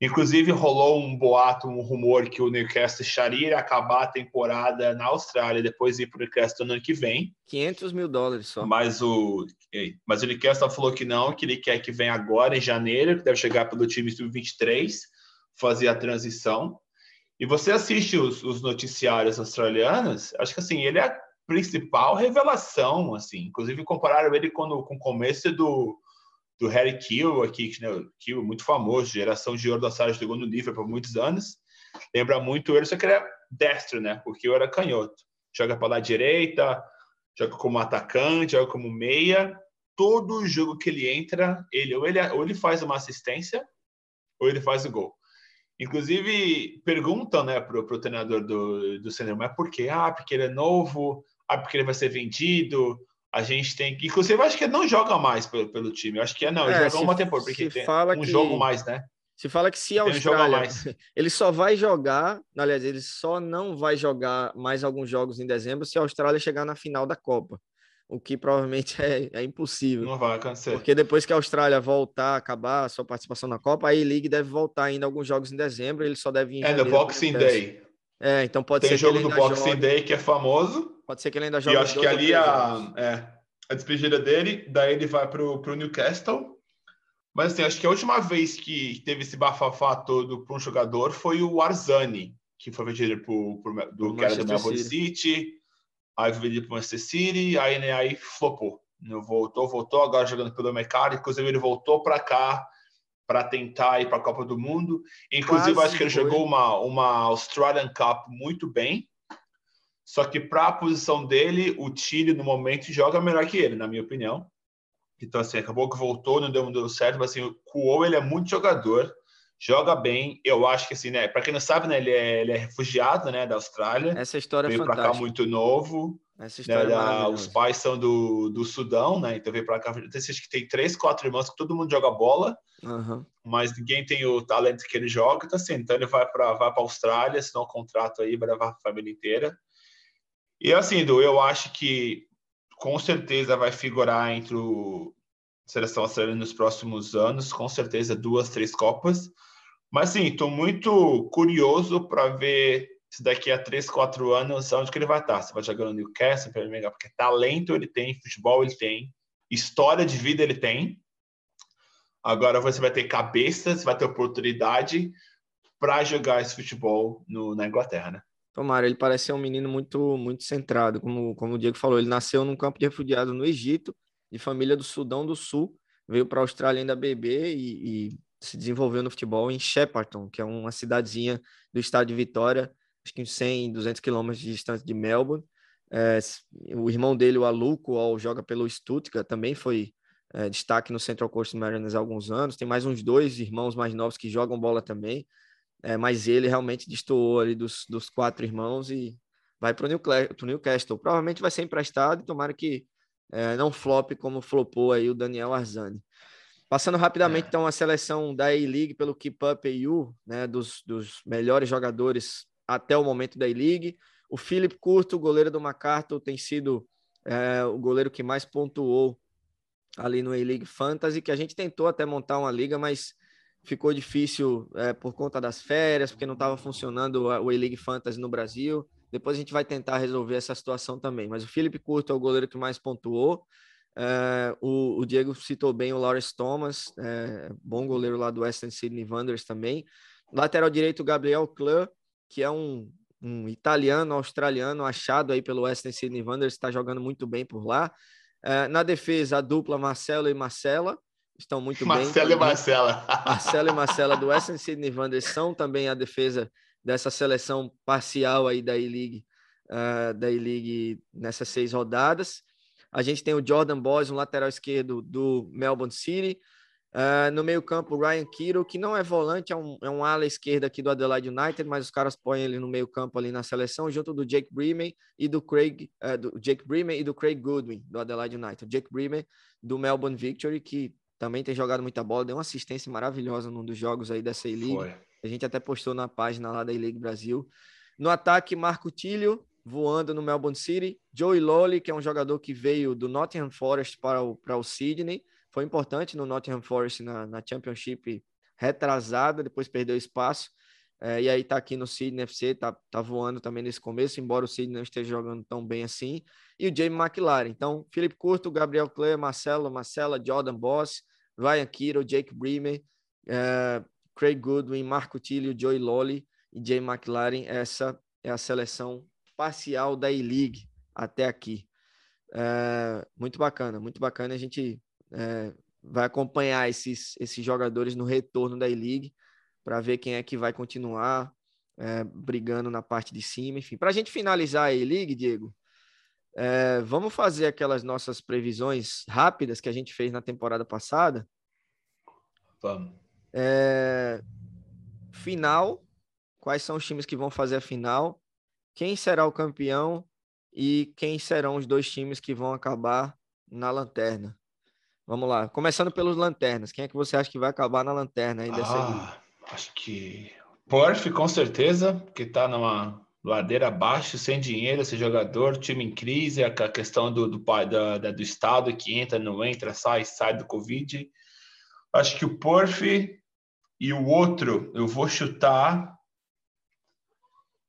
Inclusive, rolou um boato, um rumor que o Newcastle estaria acabar a temporada na Austrália depois ir para o Newcastle no ano que vem. 500 mil dólares só. Mas o, mas o Newcastle falou que não, que ele quer que venha agora, em janeiro, que deve chegar pelo time sub-23, fazer a transição. E você assiste os, os, noticiários australianos, acho que assim, ele é a principal revelação, assim. Inclusive, compararam ele com, com o começo do do Harry Kill aqui, né, Kill muito famoso, geração de ouro da Sarah jogou no nível por muitos anos. Lembra muito ele, só que ele é destro, né? Porque eu era canhoto. Joga para lá direita, joga como atacante, joga como meia. Todo jogo que ele entra, ele ou ele, ou ele faz uma assistência ou ele faz o gol. Inclusive, perguntam né, para o treinador do, do Sender, mas por quê? Ah, porque ele é novo, ah, porque ele vai ser vendido, a gente tem que. Inclusive, acho que não joga mais pelo, pelo time. acho que é não, é, joga uma temporada, porque tem um que, jogo mais, né? Se fala que se a Austrália. Um ele só vai jogar, aliás, ele só não vai jogar mais alguns jogos em dezembro se a Austrália chegar na final da Copa. O que provavelmente é, é impossível. Não vai acontecer. Porque depois que a Austrália voltar, acabar a sua participação na Copa, a A-League deve voltar ainda alguns jogos em dezembro. Ele só deve ir. É, no Boxing Day. É, então pode Tem ser. Tem jogo do Boxing. Day que é famoso. Pode ser que ele ainda jogue. E acho que ali a, é, a despedida dele, daí ele vai pro, pro Newcastle. Mas assim, acho que a última vez que teve esse bafafá todo para um jogador foi o Arzani, que foi vendido pro, pro, do era do Melbourne City. City, aí foi vendido pro Manchester City, aí, né, aí flopou. Voltou, voltou, agora jogando pelo mercado. Inclusive, ele voltou para cá para tentar ir para a Copa do Mundo. Inclusive, Quase acho que ele foi. jogou uma, uma Australian Cup muito bem. Só que para a posição dele, o Chile no momento joga melhor que ele, na minha opinião. Então, assim, acabou que voltou, não deu, não deu certo, mas assim, o Kuo, ele é muito jogador, joga bem. Eu acho que, assim, né, para quem não sabe, né, ele é, ele é refugiado, né, da Austrália. Essa história veio é fantástica. para cá muito novo. Essa história né, da, Os pais são do, do Sudão, né, então veio para cá. Acho que tem três, quatro irmãos que todo mundo joga bola, uhum. mas ninguém tem o talento que ele joga. Então, assim, então ele vai para vai a Austrália, assinar um contrato aí, vai levar a família inteira. E assim, Edu, eu acho que com certeza vai figurar entre o seleção australiana nos próximos anos, com certeza duas, três copas. Mas sim, estou muito curioso para ver se daqui a três, quatro anos onde que ele vai estar. Se vai jogar no Newcastle, porque talento ele tem, futebol ele tem, história de vida ele tem. Agora você vai ter cabeça, você vai ter oportunidade para jogar esse futebol no, na Inglaterra, né? Tomara, ele parece ser um menino muito, muito centrado, como, como o Diego falou, ele nasceu num campo de refugiados no Egito, de família do Sudão do Sul, veio para a Austrália ainda bebê e, e, se desenvolveu no futebol em Shepparton, que é uma cidadezinha do estado de Vitória, acho que uns 100, 200 quilômetros de distância de Melbourne. É, o irmão dele, o Aluco, joga pelo Stuttgart, também foi é, destaque no Central Coast Mariners há alguns anos. Tem mais uns dois irmãos mais novos que jogam bola também, é, mas ele realmente destoou ali dos, dos quatro irmãos e vai para o Newcastle. Provavelmente vai ser emprestado e tomara que é, não flop como flopou aí o Daniel Arzani. Passando rapidamente, é. então, a seleção da A-League pelo Keep Up EU, né, dos, dos melhores jogadores até o momento da A-League. O Philip Curto, goleiro do MacArthur, tem sido é, o goleiro que mais pontuou ali no A-League Fantasy, que a gente tentou até montar uma liga, mas ficou difícil é, por conta das férias, porque não estava funcionando o A-League Fantasy no Brasil. Depois a gente vai tentar resolver essa situação também. Mas o Felipe Curto é o goleiro que mais pontuou. É, o, o, Diego citou bem o Lawrence Thomas, é, bom goleiro lá do Western Sydney Wanderers também. Lateral direito, Gabriel Klan, que é um, um italiano, australiano, achado aí pelo Western Sydney Wanderers, está jogando muito bem por lá. É, na defesa, a dupla Marcelo e Marcela estão muito Marcelo bem. Marcelo e Marcela. Marcelo e Marcela do Western Sydney Wanderers são também a defesa dessa seleção parcial aí da E-League, uh, da E-League nessas seis rodadas. A gente tem o Jordan Boys, um lateral esquerdo do Melbourne City. Uh, no meio-campo, Ryan Kiro, que não é volante, é um, é um ala esquerda aqui do Adelaide United, mas os caras põem ele no meio-campo ali na seleção, junto do Jake Bremen e do Craig, uh, do Jake Bremen e do Craig Goodwin, do Adelaide United. Jake Bremen, do Melbourne Victory, que também tem jogado muita bola, deu uma assistência maravilhosa num dos jogos aí dessa E-League. A gente até postou na página lá da E-League Brasil. No ataque, Marco Tílio, voando no Melbourne City. Joey Lolly, que é um jogador que veio do Nottingham Forest para o, para o Sydney foi importante no Nottingham Forest na, na Championship retrasada, depois perdeu espaço. É, e aí está aqui no Sydney FC, tá, tá voando também nesse começo, embora o Sydney não esteja jogando tão bem assim. E o Jamie McLaren. Então, Felipe Curto, Gabriel Clare, Marcelo, Marcela, Jordan Boss, Ryan Kiro, Jake Bremer, é, Craig Goodwin, Marco Tilly, Joey Lolly e Jamie McLaren. Essa é a seleção parcial da E-League até aqui. É, muito bacana, muito bacana. A gente é, vai acompanhar esses, esses jogadores no retorno da E-League para ver quem é que vai continuar é, brigando na parte de cima. Enfim, para a gente finalizar a E-League, Diego, é, vamos fazer aquelas nossas previsões rápidas que a gente fez na temporada passada. Vamos. É, final, quais são os times que vão fazer a final, quem será o campeão e quem serão os dois times que vão acabar na lanterna. Vamos lá, começando pelos lanternas. Quem é que você acha que vai acabar na lanterna aí dessa ah, Acho que Porf, com certeza, que está numa ladeira abaixo, sem dinheiro, esse jogador, time em crise, a questão do, do, da, da, do Estado que entra, não entra, sai, sai do Covid. Acho que o Porf e o outro, eu vou chutar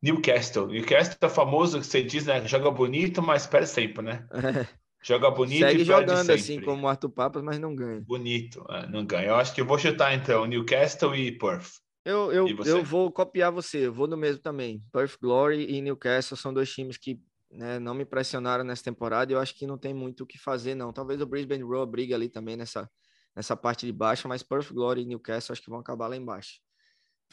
Newcastle. Newcastle é famoso que você diz, né? Joga bonito, mas perde sempre, né? Joga bonito Segue e jogando sempre. assim como o Arthur Papas, mas não ganha. Bonito, é, não ganha. Eu acho que eu vou chutar então Newcastle e Perth. Eu, eu, eu vou copiar você, eu vou no mesmo também. Perth Glory e Newcastle são dois times que né, não me pressionaram nessa temporada e eu acho que não tem muito o que fazer, não. Talvez o Brisbane Roar briga ali também nessa, nessa parte de baixo, mas Perth Glory e Newcastle acho que vão acabar lá embaixo.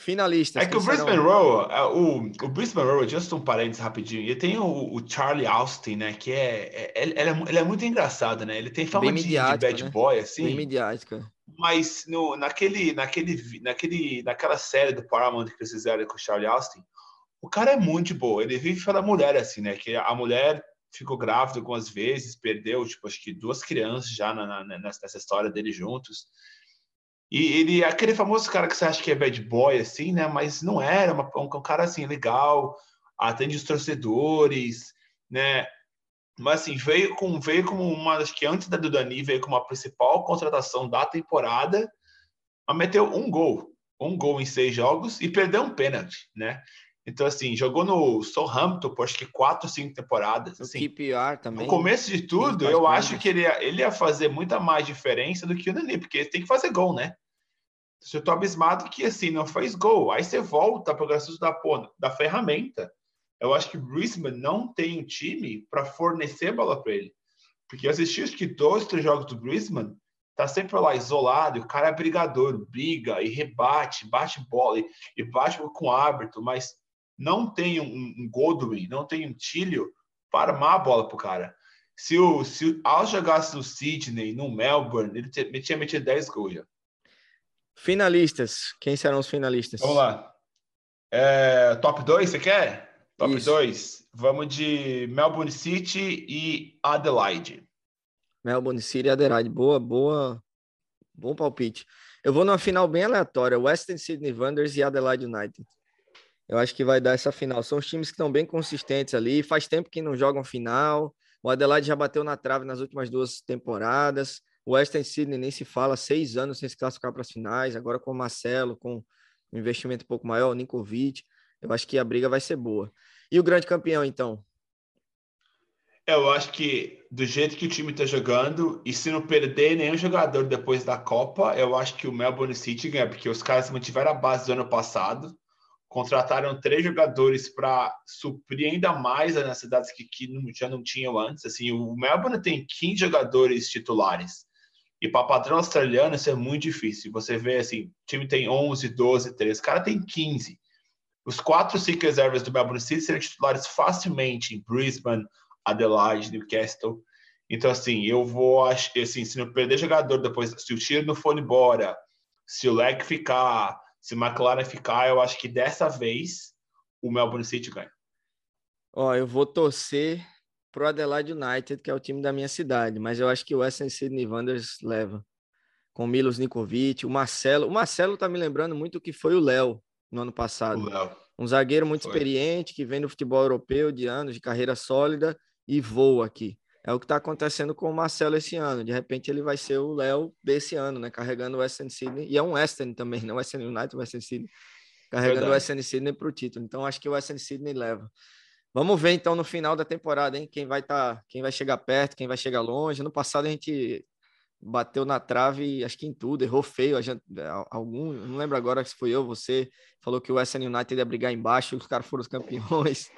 Finalistas. É que o Brisbane serão... Roar, é, o, o Brisbane Roar, just um parênteses rapidinho, ele tem o, o Charlie Austin, né, que é, é, ele, é, ele é muito engraçado, né, ele tem fama de, de, bad né? boy, assim. Bem midiático. É. Mas no, naquele, naquele, naquele, naquela série do Paramount que eles fizeram com o Charlie Austin, o cara é muito boa, ele vive pela mulher, assim, né, que a mulher ficou grávida algumas vezes, perdeu, tipo, acho que duas crianças já na, na, nessa história dele juntos, e ele é aquele famoso cara que você acha que é bad boy, assim, né? Mas não era, uma, um, um cara assim, legal, atende os torcedores, né? Mas assim, veio com veio como uma, acho que antes da do Dani, veio como a principal contratação da temporada, mas meteu um gol, um gol em seis jogos e perdeu um pênalti, né? Então, assim, jogou no Southampton por acho que quatro, cinco temporadas. Assim, o QPR também. No começo de tudo, eu acho que ele ia, ele ia fazer muita mais diferença do que o Dani, porque ele tem que fazer gol, né? Eu estou abismado que assim não faz gol. Aí você volta para o da, da ferramenta. Eu acho que o Brisbane não tem time para fornecer bola para ele. Porque eu assisti acho que dois, três jogos do Brisbane, tá sempre lá isolado, o cara é brigador, briga e rebate, bate bola e, e bate com o árbitro, mas não tem um, um Godwin, não tem um Tílio para armar a bola pro cara. Se o, se ao jogasse no Sydney, no Melbourne, ele tinha metido 10 gols já. Finalistas. Quem serão os finalistas? Vamos lá. É, top 2, você quer? Top 2. Vamos de Melbourne City e Adelaide. Melbourne City e Adelaide. Boa, boa. Bom palpite. Eu vou numa final bem aleatória. Western Sydney Wanderers e Adelaide United. Eu acho que vai dar essa final. São os times que estão bem consistentes ali. Faz tempo que não jogam final. O Adelaide já bateu na trave nas últimas duas temporadas. O Western Sydney nem se fala, seis anos sem se classificar para as finais. Agora com o Marcelo, com um investimento um pouco maior, o Ninkovic. Eu acho que a briga vai ser boa. E o grande campeão, então? Eu acho que do jeito que o time está jogando, e se não perder nenhum jogador depois da Copa, eu acho que o Melbourne City ganha, porque os caras mantiveram a base do ano passado, contrataram três jogadores para suprir ainda mais as necessidades que, que já não tinham antes. Assim, o Melbourne tem 15 jogadores titulares. E para padrão australiano, isso é muito difícil. Você vê assim, o time tem 11, 12, 13, o cara tem 15. Os quatro cinco reservas do Melbourne City seriam titulares facilmente em Brisbane, Adelaide, Newcastle. Então, assim, eu vou, assim, se não perder jogador depois, se o tiro não for embora, se o leg ficar, se o McLaren ficar, eu acho que dessa vez o Melbourne City ganha. Ó, eu vou torcer pro Adelaide United, que é o time da minha cidade, mas eu acho que o Western Sydney Wanderers leva. Com Milos Nikovic, o Marcelo. O Marcelo tá me lembrando muito o que foi o Léo no ano passado. Um zagueiro muito foi. experiente, que vem do futebol europeu de anos, de carreira sólida e voa aqui. É o que está acontecendo com o Marcelo esse ano. De repente ele vai ser o Léo desse ano, né? Carregando o Western Sydney. E é um Western também, não Western United, Western Sydney. Carregando Verdade. o Western Sydney para o título. Então acho que o Western Sydney leva. Vamos ver então no final da temporada, hein? Quem vai estar, tá, quem vai chegar perto, quem vai chegar longe. No passado a gente bateu na trave, acho que em tudo, errou feio. A gente, algum, não lembro agora se foi eu, você falou que o Western United ia brigar embaixo, os caras foram os campeões.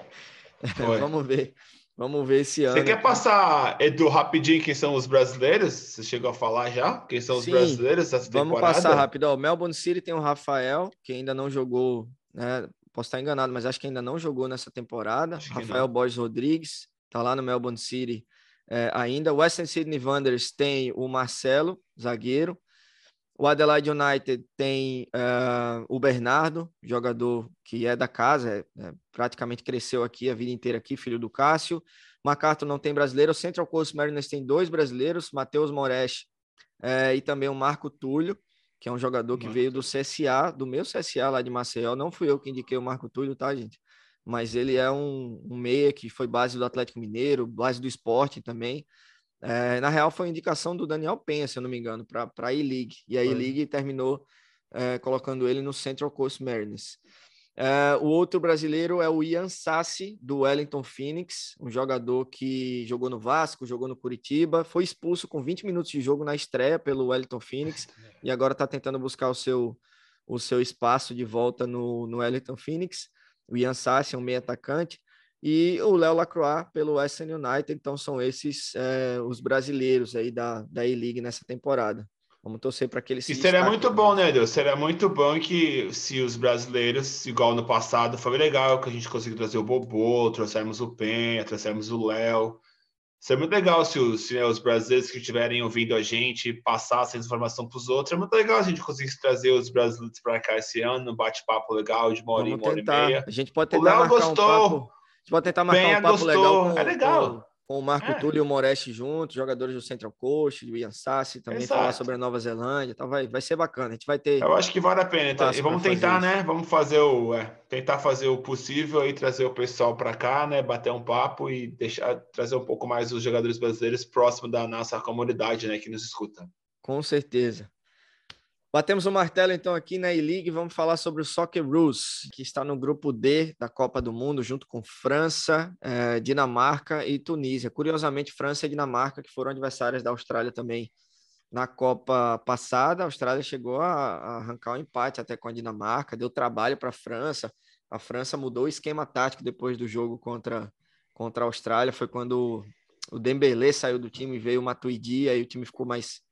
Vamos ver. Vamos ver esse ano. Você quer passar, Edu, rapidinho quem são os brasileiros? Você chegou a falar já? Quem são os Sim, brasileiros dessa temporada? Vamos passar rápido. O Melbourne City tem o Rafael, que ainda não jogou, né? Posso estar enganado, mas acho que ainda não jogou nessa temporada. Rafael Borges Rodrigues, tá lá no Melbourne City é, ainda. O Western Sydney Wanderers tem o Marcelo, zagueiro. O Adelaide United tem uh, o Bernardo, jogador que é da casa, é, é, praticamente cresceu aqui a vida inteira aqui, filho do Cássio. MacArthur não tem brasileiro. O Central Coast Mariners tem dois brasileiros, Matheus Moresh é, e também o Marco Túlio, que é um jogador que Marco. veio do CSA, do meu CSA lá de Maceió. Não fui eu que indiquei o Marco Túlio, tá, gente? Mas ele é um, um meia que foi base do Atlético Mineiro, base do esporte também. É, na real, foi indicação do Daniel Penha, se eu não me engano, para a E-League. E a E-League terminou é, colocando ele no Central Coast Mariners. É, o outro brasileiro é o Ian Sassi, do Wellington Phoenix, um jogador que jogou no Vasco, jogou no Curitiba, foi expulso com 20 minutos de jogo na estreia pelo Wellington Phoenix e agora está tentando buscar o seu, o seu espaço de volta no, no Wellington Phoenix. O Ian Sassi é um meio atacante e o Léo Lacroix pelo Western United. Então são esses é, os brasileiros aí da, da E-League nessa temporada. Vamos torcer para que eles E seria muito bom, né, Deus? Seria muito bom que se os brasileiros, igual no passado, foi legal que a gente conseguiu trazer o Bobô, trouxemos o Penha, trouxemos o Léo. Seria muito legal se os, se, né, os brasileiros que estiverem ouvindo a gente passassem essa informação para os outros. É muito legal a gente conseguir trazer os brasileiros para cá esse ano, um bate-papo legal de uma hora, uma hora e meia. A gente pode tentar o Léo gostou. Um papo gente pode tentar marcar Penha um papo gostou. legal com, é legal. Com, com o Marco é. Túlio e o Moreste juntos, jogadores do Central Coast, do Ian Sassi, também Exato. falar sobre a Nova Zelândia, tá? vai, vai ser bacana. A gente vai ter. Eu acho que vale a pena. Então, e vamos tentar, né? Vamos fazer o. É, tentar fazer o possível e trazer o pessoal para cá, né? Bater um papo e deixar trazer um pouco mais os jogadores brasileiros próximo da nossa comunidade, né? Que nos escuta. Com certeza. Batemos o martelo então aqui na E-League, vamos falar sobre o Socceroos, que está no grupo D da Copa do Mundo, junto com França, eh, Dinamarca e Tunísia. Curiosamente, França e Dinamarca, que foram adversárias da Austrália também na Copa passada, a Austrália chegou a, a arrancar um empate até com a Dinamarca, deu trabalho para a França. A França mudou o esquema tático depois do jogo contra, contra a Austrália, foi quando o Dembélé saiu do time, veio o Matuidi, aí o time ficou mais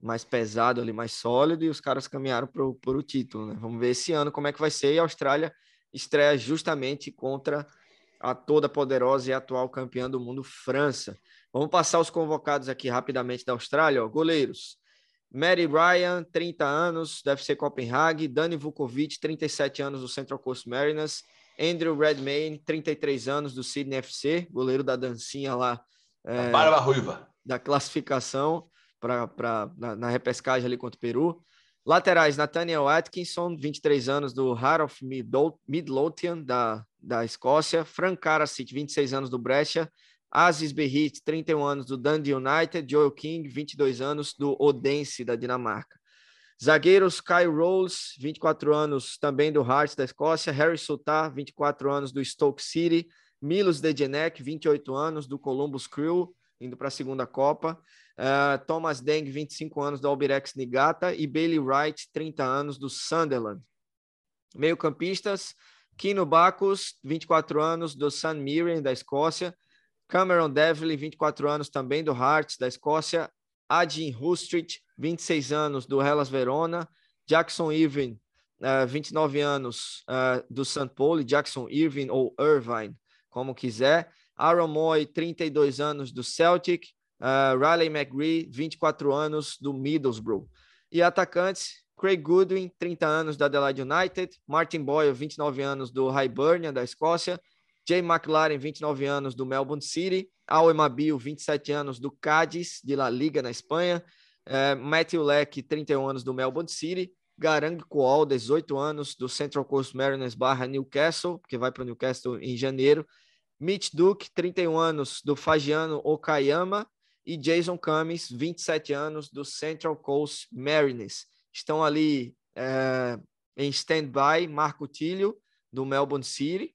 mais pesado ali, mais sólido, e os caras caminharam para o título. Né? Vamos ver esse ano como é que vai ser. E a Austrália estreia justamente contra a toda poderosa e atual campeã do mundo, França. Vamos passar os convocados aqui rapidamente da Austrália. Ó. Goleiros. Mary Ryan, 30 anos, deve ser Copenhague. Dani Vukovic, 37 anos, do Central Coast Mariners. Andrew Redmayne, 33 anos, do Sydney FC, goleiro da dancinha lá. É, Barba Ruiva. Da classificação pra, pra, na, na repescagem ali contra o Peru. Laterais, Nathaniel Atkinson, 23 anos, do Heart of Midlothian, da, da Escócia. Frank Karasic, 26 anos, do Brescia. Aziz Berrit, 31 anos, do Dundee United. Joel King, 22 anos, do Odense, da Dinamarca. Zagueiros, Kyle Rolls, 24 anos, também do Hearts, da Escócia. Harry Sutar, 24 anos, do Stoke City. Milos Dejenek, 28 anos, do Columbus Crew, indo para a segunda Copa. Uh, Thomas Deng, 25 anos, do Albirex Nigata. E Bailey Wright, 30 anos, do Sunderland. Meio-campistas, Kino Bacchus, 24 anos, do St. Mirren, da Escócia. Cameron Devlin, 24 anos, também do Hearts, da Escócia. Adin Rustrit, 26 anos, do Hellas Verona. Jackson Irving, uh, 29 anos, uh, do St. Pauli. Jackson Irving ou Irvine, como quiser. Aaron Moy, 32 anos, do Celtic. Uh, Riley McGree, 24 anos, do Middlesbrough. E atacantes, Craig Goodwin, 30 anos, da Adelaide United. Martin Boyle, 29 anos, do Hibernia, da Escócia. Jay McLaren, 29 anos, do Melbourne City. Al Emabil, 27 anos, do Cádiz, de La Liga, na Espanha. Uh, Matthew Leck, 31 anos, do Melbourne City. Garang Kual, 18 anos, do Central Coast Mariners barra Newcastle, que vai para o Newcastle em janeiro. Mitch Duke, 31 anos, do Fagiano Okayama e Jason Cummings, 27 anos, do Central Coast Mariners. Estão ali é, em stand-by Marco Tilho, do Melbourne City.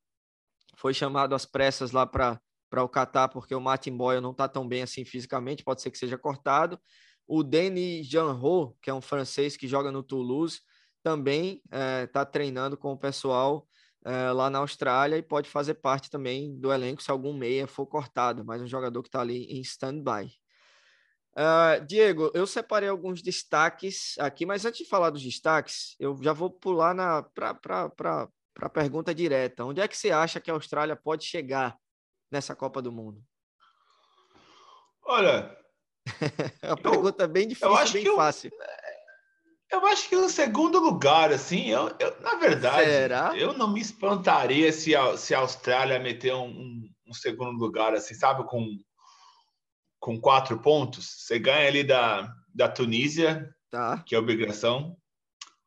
Foi chamado às pressas lá para o Catar, porque o Martin Boyle não está tão bem assim fisicamente, pode ser que seja cortado. O Denis Jeanrot, que é um francês que joga no Toulouse, também está é, treinando com o pessoal é, lá na Austrália e pode fazer parte também do elenco se algum meia for cortado, mas um jogador que está ali em stand-by. Uh, Diego, eu separei alguns destaques aqui, mas antes de falar dos destaques, eu já vou pular para a pergunta direta. Onde é que você acha que a Austrália pode chegar nessa Copa do Mundo? Olha. é uma eu, pergunta bem difícil, bem fácil. Eu, acho que o segundo lugar, assim, eu, eu na verdade, Será? eu não me espantaria se a, se a Austrália meter um, um, um segundo lugar, assim, sabe, com com quatro pontos, você ganha ali da, da Tunísia, tá. que é obrigação.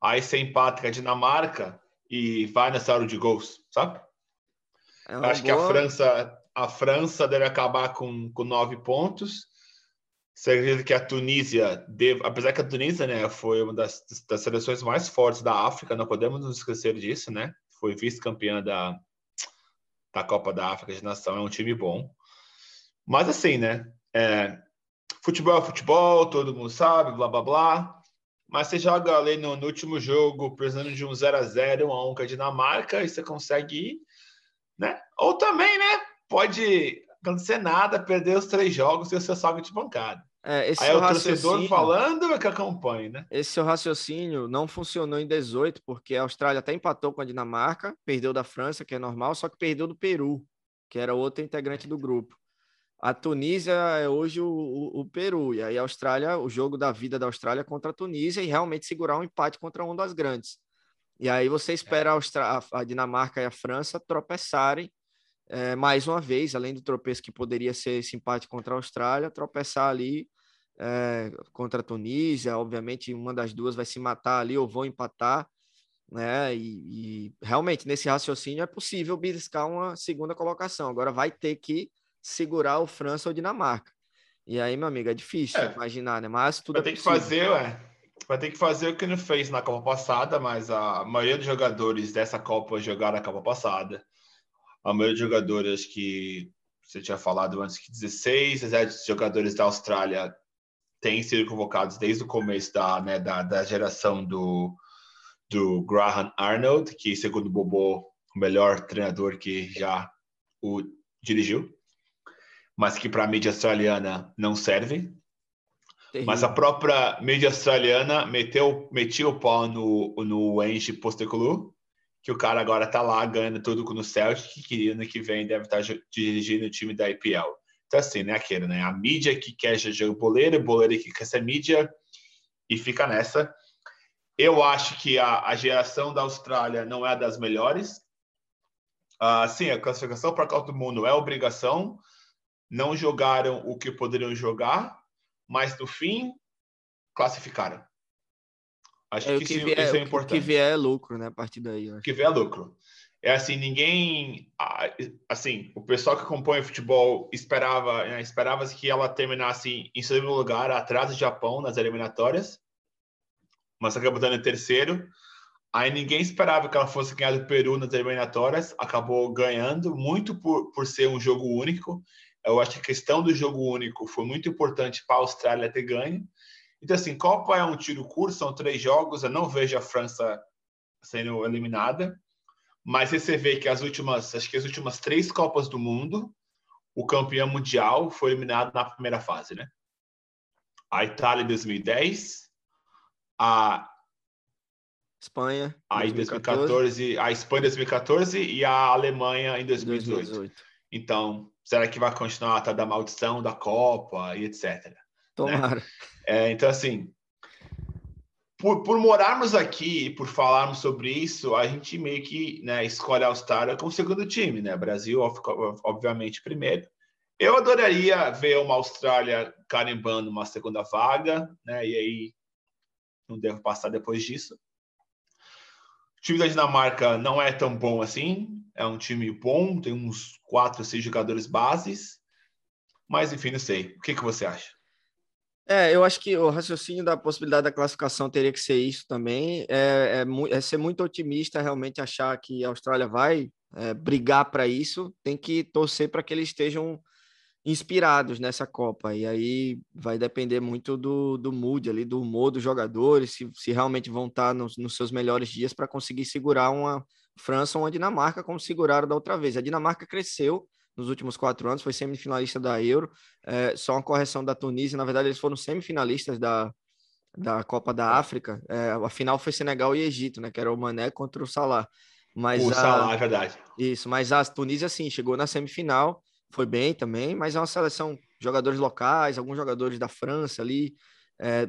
Aí você empata com a Dinamarca e vai nessa hora de gols, sabe? É Acho boa... que a França, a França deve acabar com, com nove pontos. Você acredita que a Tunísia, apesar que a Tunísia né, foi uma das, das seleções mais fortes da África, não podemos nos esquecer disso, né? Foi vice-campeã da, da Copa da África de Nação, é um time bom. Mas assim, né? É, futebol é futebol, todo mundo sabe, blá blá blá. Mas você joga ali no, no último jogo, precisando de um 0 a 0 1 a 1 com a Dinamarca, e você consegue ir, né? Ou também, né? Pode acontecer nada, perder os três jogos e o seu saldo de bancada. É, esse Aí é o torcedor falando é que acompanha, né? Esse seu raciocínio não funcionou em 18, porque a Austrália até empatou com a Dinamarca, perdeu da França, que é normal, só que perdeu do Peru, que era outro integrante do grupo. A Tunísia é hoje o, o, o, Peru, e aí a Austrália, o jogo da vida da Austrália contra a Tunísia e realmente segurar um empate contra um das grandes. E aí você espera a, a Dinamarca e a França tropeçarem é, mais uma vez, além do tropeço que poderia ser esse empate contra a Austrália, tropeçar ali é, contra a Tunísia. Obviamente, uma das duas vai se matar ali ou vão empatar. Né? E, e realmente, nesse raciocínio, é possível beliscar uma segunda colocação. Agora vai ter que segurar o França ou Dinamarca. E aí, meu amigo, é difícil é. imaginar, né? Mas tudo vai é ter possível. que fazer, ué. Vai ter que fazer o que não fez na Copa passada, mas a maioria dos jogadores dessa Copa jogaram a Copa passada. A maioria dos jogadores que você tinha falado antes que 16, 17 jogadores da Austrália têm sido convocados desde o começo da, né, da, da geração do, do Graham Arnold, que segundo o Bobo, o melhor treinador que já o dirigiu mas que para a mídia australiana não serve. Terrível. Mas a própria mídia australiana meteu, metia o pau no, no Ange Postecoglou, que o cara agora tá lá ganhando tudo com o Celtic, que ano que vem deve estar tá dirigindo o time da IPL. Então, assim, né, aquele, né? A mídia que quer jogar boleiro, boleiro que quer ser mídia, e fica nessa. Eu acho que a, a geração da Austrália não é a das melhores. Uh, sim, a classificação para a Copa do Mundo é obrigação. Não jogaram o que poderiam jogar, mas no fim classificaram. Acho é, que, que, isso, vier, isso, é importante. O que vier é lucro, né? A partir daí. O que vier é lucro. É assim, ninguém, assim, o pessoal que acompanha o futebol esperava, né, esperava que ela terminasse em segundo lugar, atrás do Japão nas eliminatórias, mas acabou dando em terceiro. Aí ninguém esperava que ela fosse ganhar do Peru nas eliminatórias, acabou ganhando, muito por, por ser um jogo único. Eu acho que a questão do jogo único foi muito importante para a Austrália ter ganho. Então, assim, Copa é um tiro curto, são três jogos. Eu não vejo a França sendo eliminada. Mas você vê que as últimas, acho que as últimas três Copas do Mundo, o campeão mundial foi eliminado na primeira fase, né? A Itália em 2010, a Espanha em 2014, a Espanha em 2014 e a Alemanha em 2018. 2018. Então, será que vai continuar a da maldição da Copa e etc. Né? Tomara. Né? É, então, assim, por, por morarmos aqui, por falarmos sobre isso, a gente meio que né, escolhe a Austrália como segundo time, né? Brasil, obviamente, primeiro. Eu adoraria ver uma Austrália carimbando uma segunda vaga, né? E aí não devo passar depois disso. O time da Dinamarca não é tão bom assim. É um time bom, tem uns quatro, seis jogadores bases. Mas enfim, não sei. O que, que você acha? É, eu acho que o raciocínio da possibilidade da classificação teria que ser isso também. É, é, é ser muito otimista realmente achar que a Austrália vai é, brigar para isso. Tem que torcer para que eles estejam inspirados nessa Copa. E aí vai depender muito do, do mood ali, do humor dos jogadores, se, se realmente vão estar tá nos, nos seus melhores dias para conseguir segurar uma França ou uma Dinamarca, como seguraram da outra vez. A Dinamarca cresceu nos últimos quatro anos, foi semifinalista da Euro. É, só uma correção da Tunísia, na verdade, eles foram semifinalistas da, da Copa da África. É, a final foi Senegal e Egito, né? Que era o Mané contra o Salah. Mas o a, Salah, é verdade. Isso, mas a Tunísia, sim, chegou na semifinal, foi bem também, mas é uma seleção, jogadores locais, alguns jogadores da França ali. É,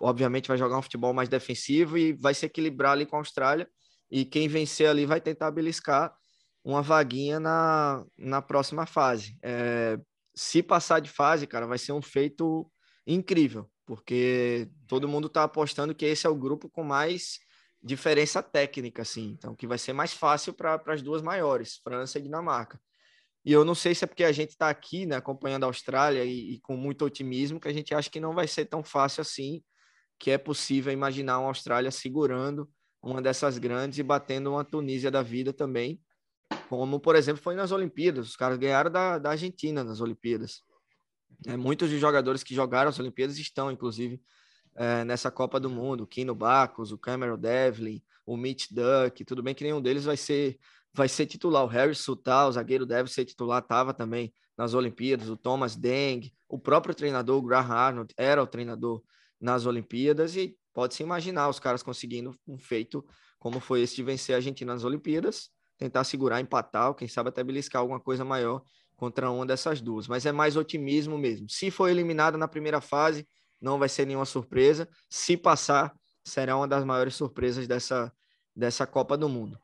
obviamente vai jogar um futebol mais defensivo e vai se equilibrar ali com a Austrália. E quem vencer ali vai tentar beliscar uma vaguinha na, na próxima fase. É, se passar de fase, cara, vai ser um feito incrível, porque todo mundo está apostando que esse é o grupo com mais diferença técnica, assim, então que vai ser mais fácil para as duas maiores, França e Dinamarca. E eu não sei se é porque a gente está aqui, né, acompanhando a Austrália e, e, com muito otimismo, que a gente acha que não vai ser tão fácil assim, que é possível imaginar uma Austrália segurando uma dessas grandes e batendo uma Tunísia da vida também, como, por exemplo, foi nas Olimpíadas. Os caras ganharam da, da Argentina nas Olimpíadas. É, muitos dos jogadores que jogaram as Olimpíadas estão, inclusive, é, nessa Copa do Mundo. O Kino Bacos, o Cameron Devlin, o Mitch Duck. Tudo bem que nenhum deles vai ser, vai ser titular. O Harry Sutal, o zagueiro, deve ser titular, estava também nas Olimpíadas. O Thomas Deng, o próprio treinador, o Graham Arnold, era o treinador nas Olimpíadas. E pode-se imaginar os caras conseguindo um feito como foi esse de vencer a Argentina nas Olimpíadas tentar segurar, empatar, ou quem sabe até beliscar alguma coisa maior contra uma dessas duas. Mas é mais otimismo mesmo. Se for eliminada na primeira fase, não vai ser nenhuma surpresa. Se passar, será uma das maiores surpresas dessa, dessa Copa do Mundo.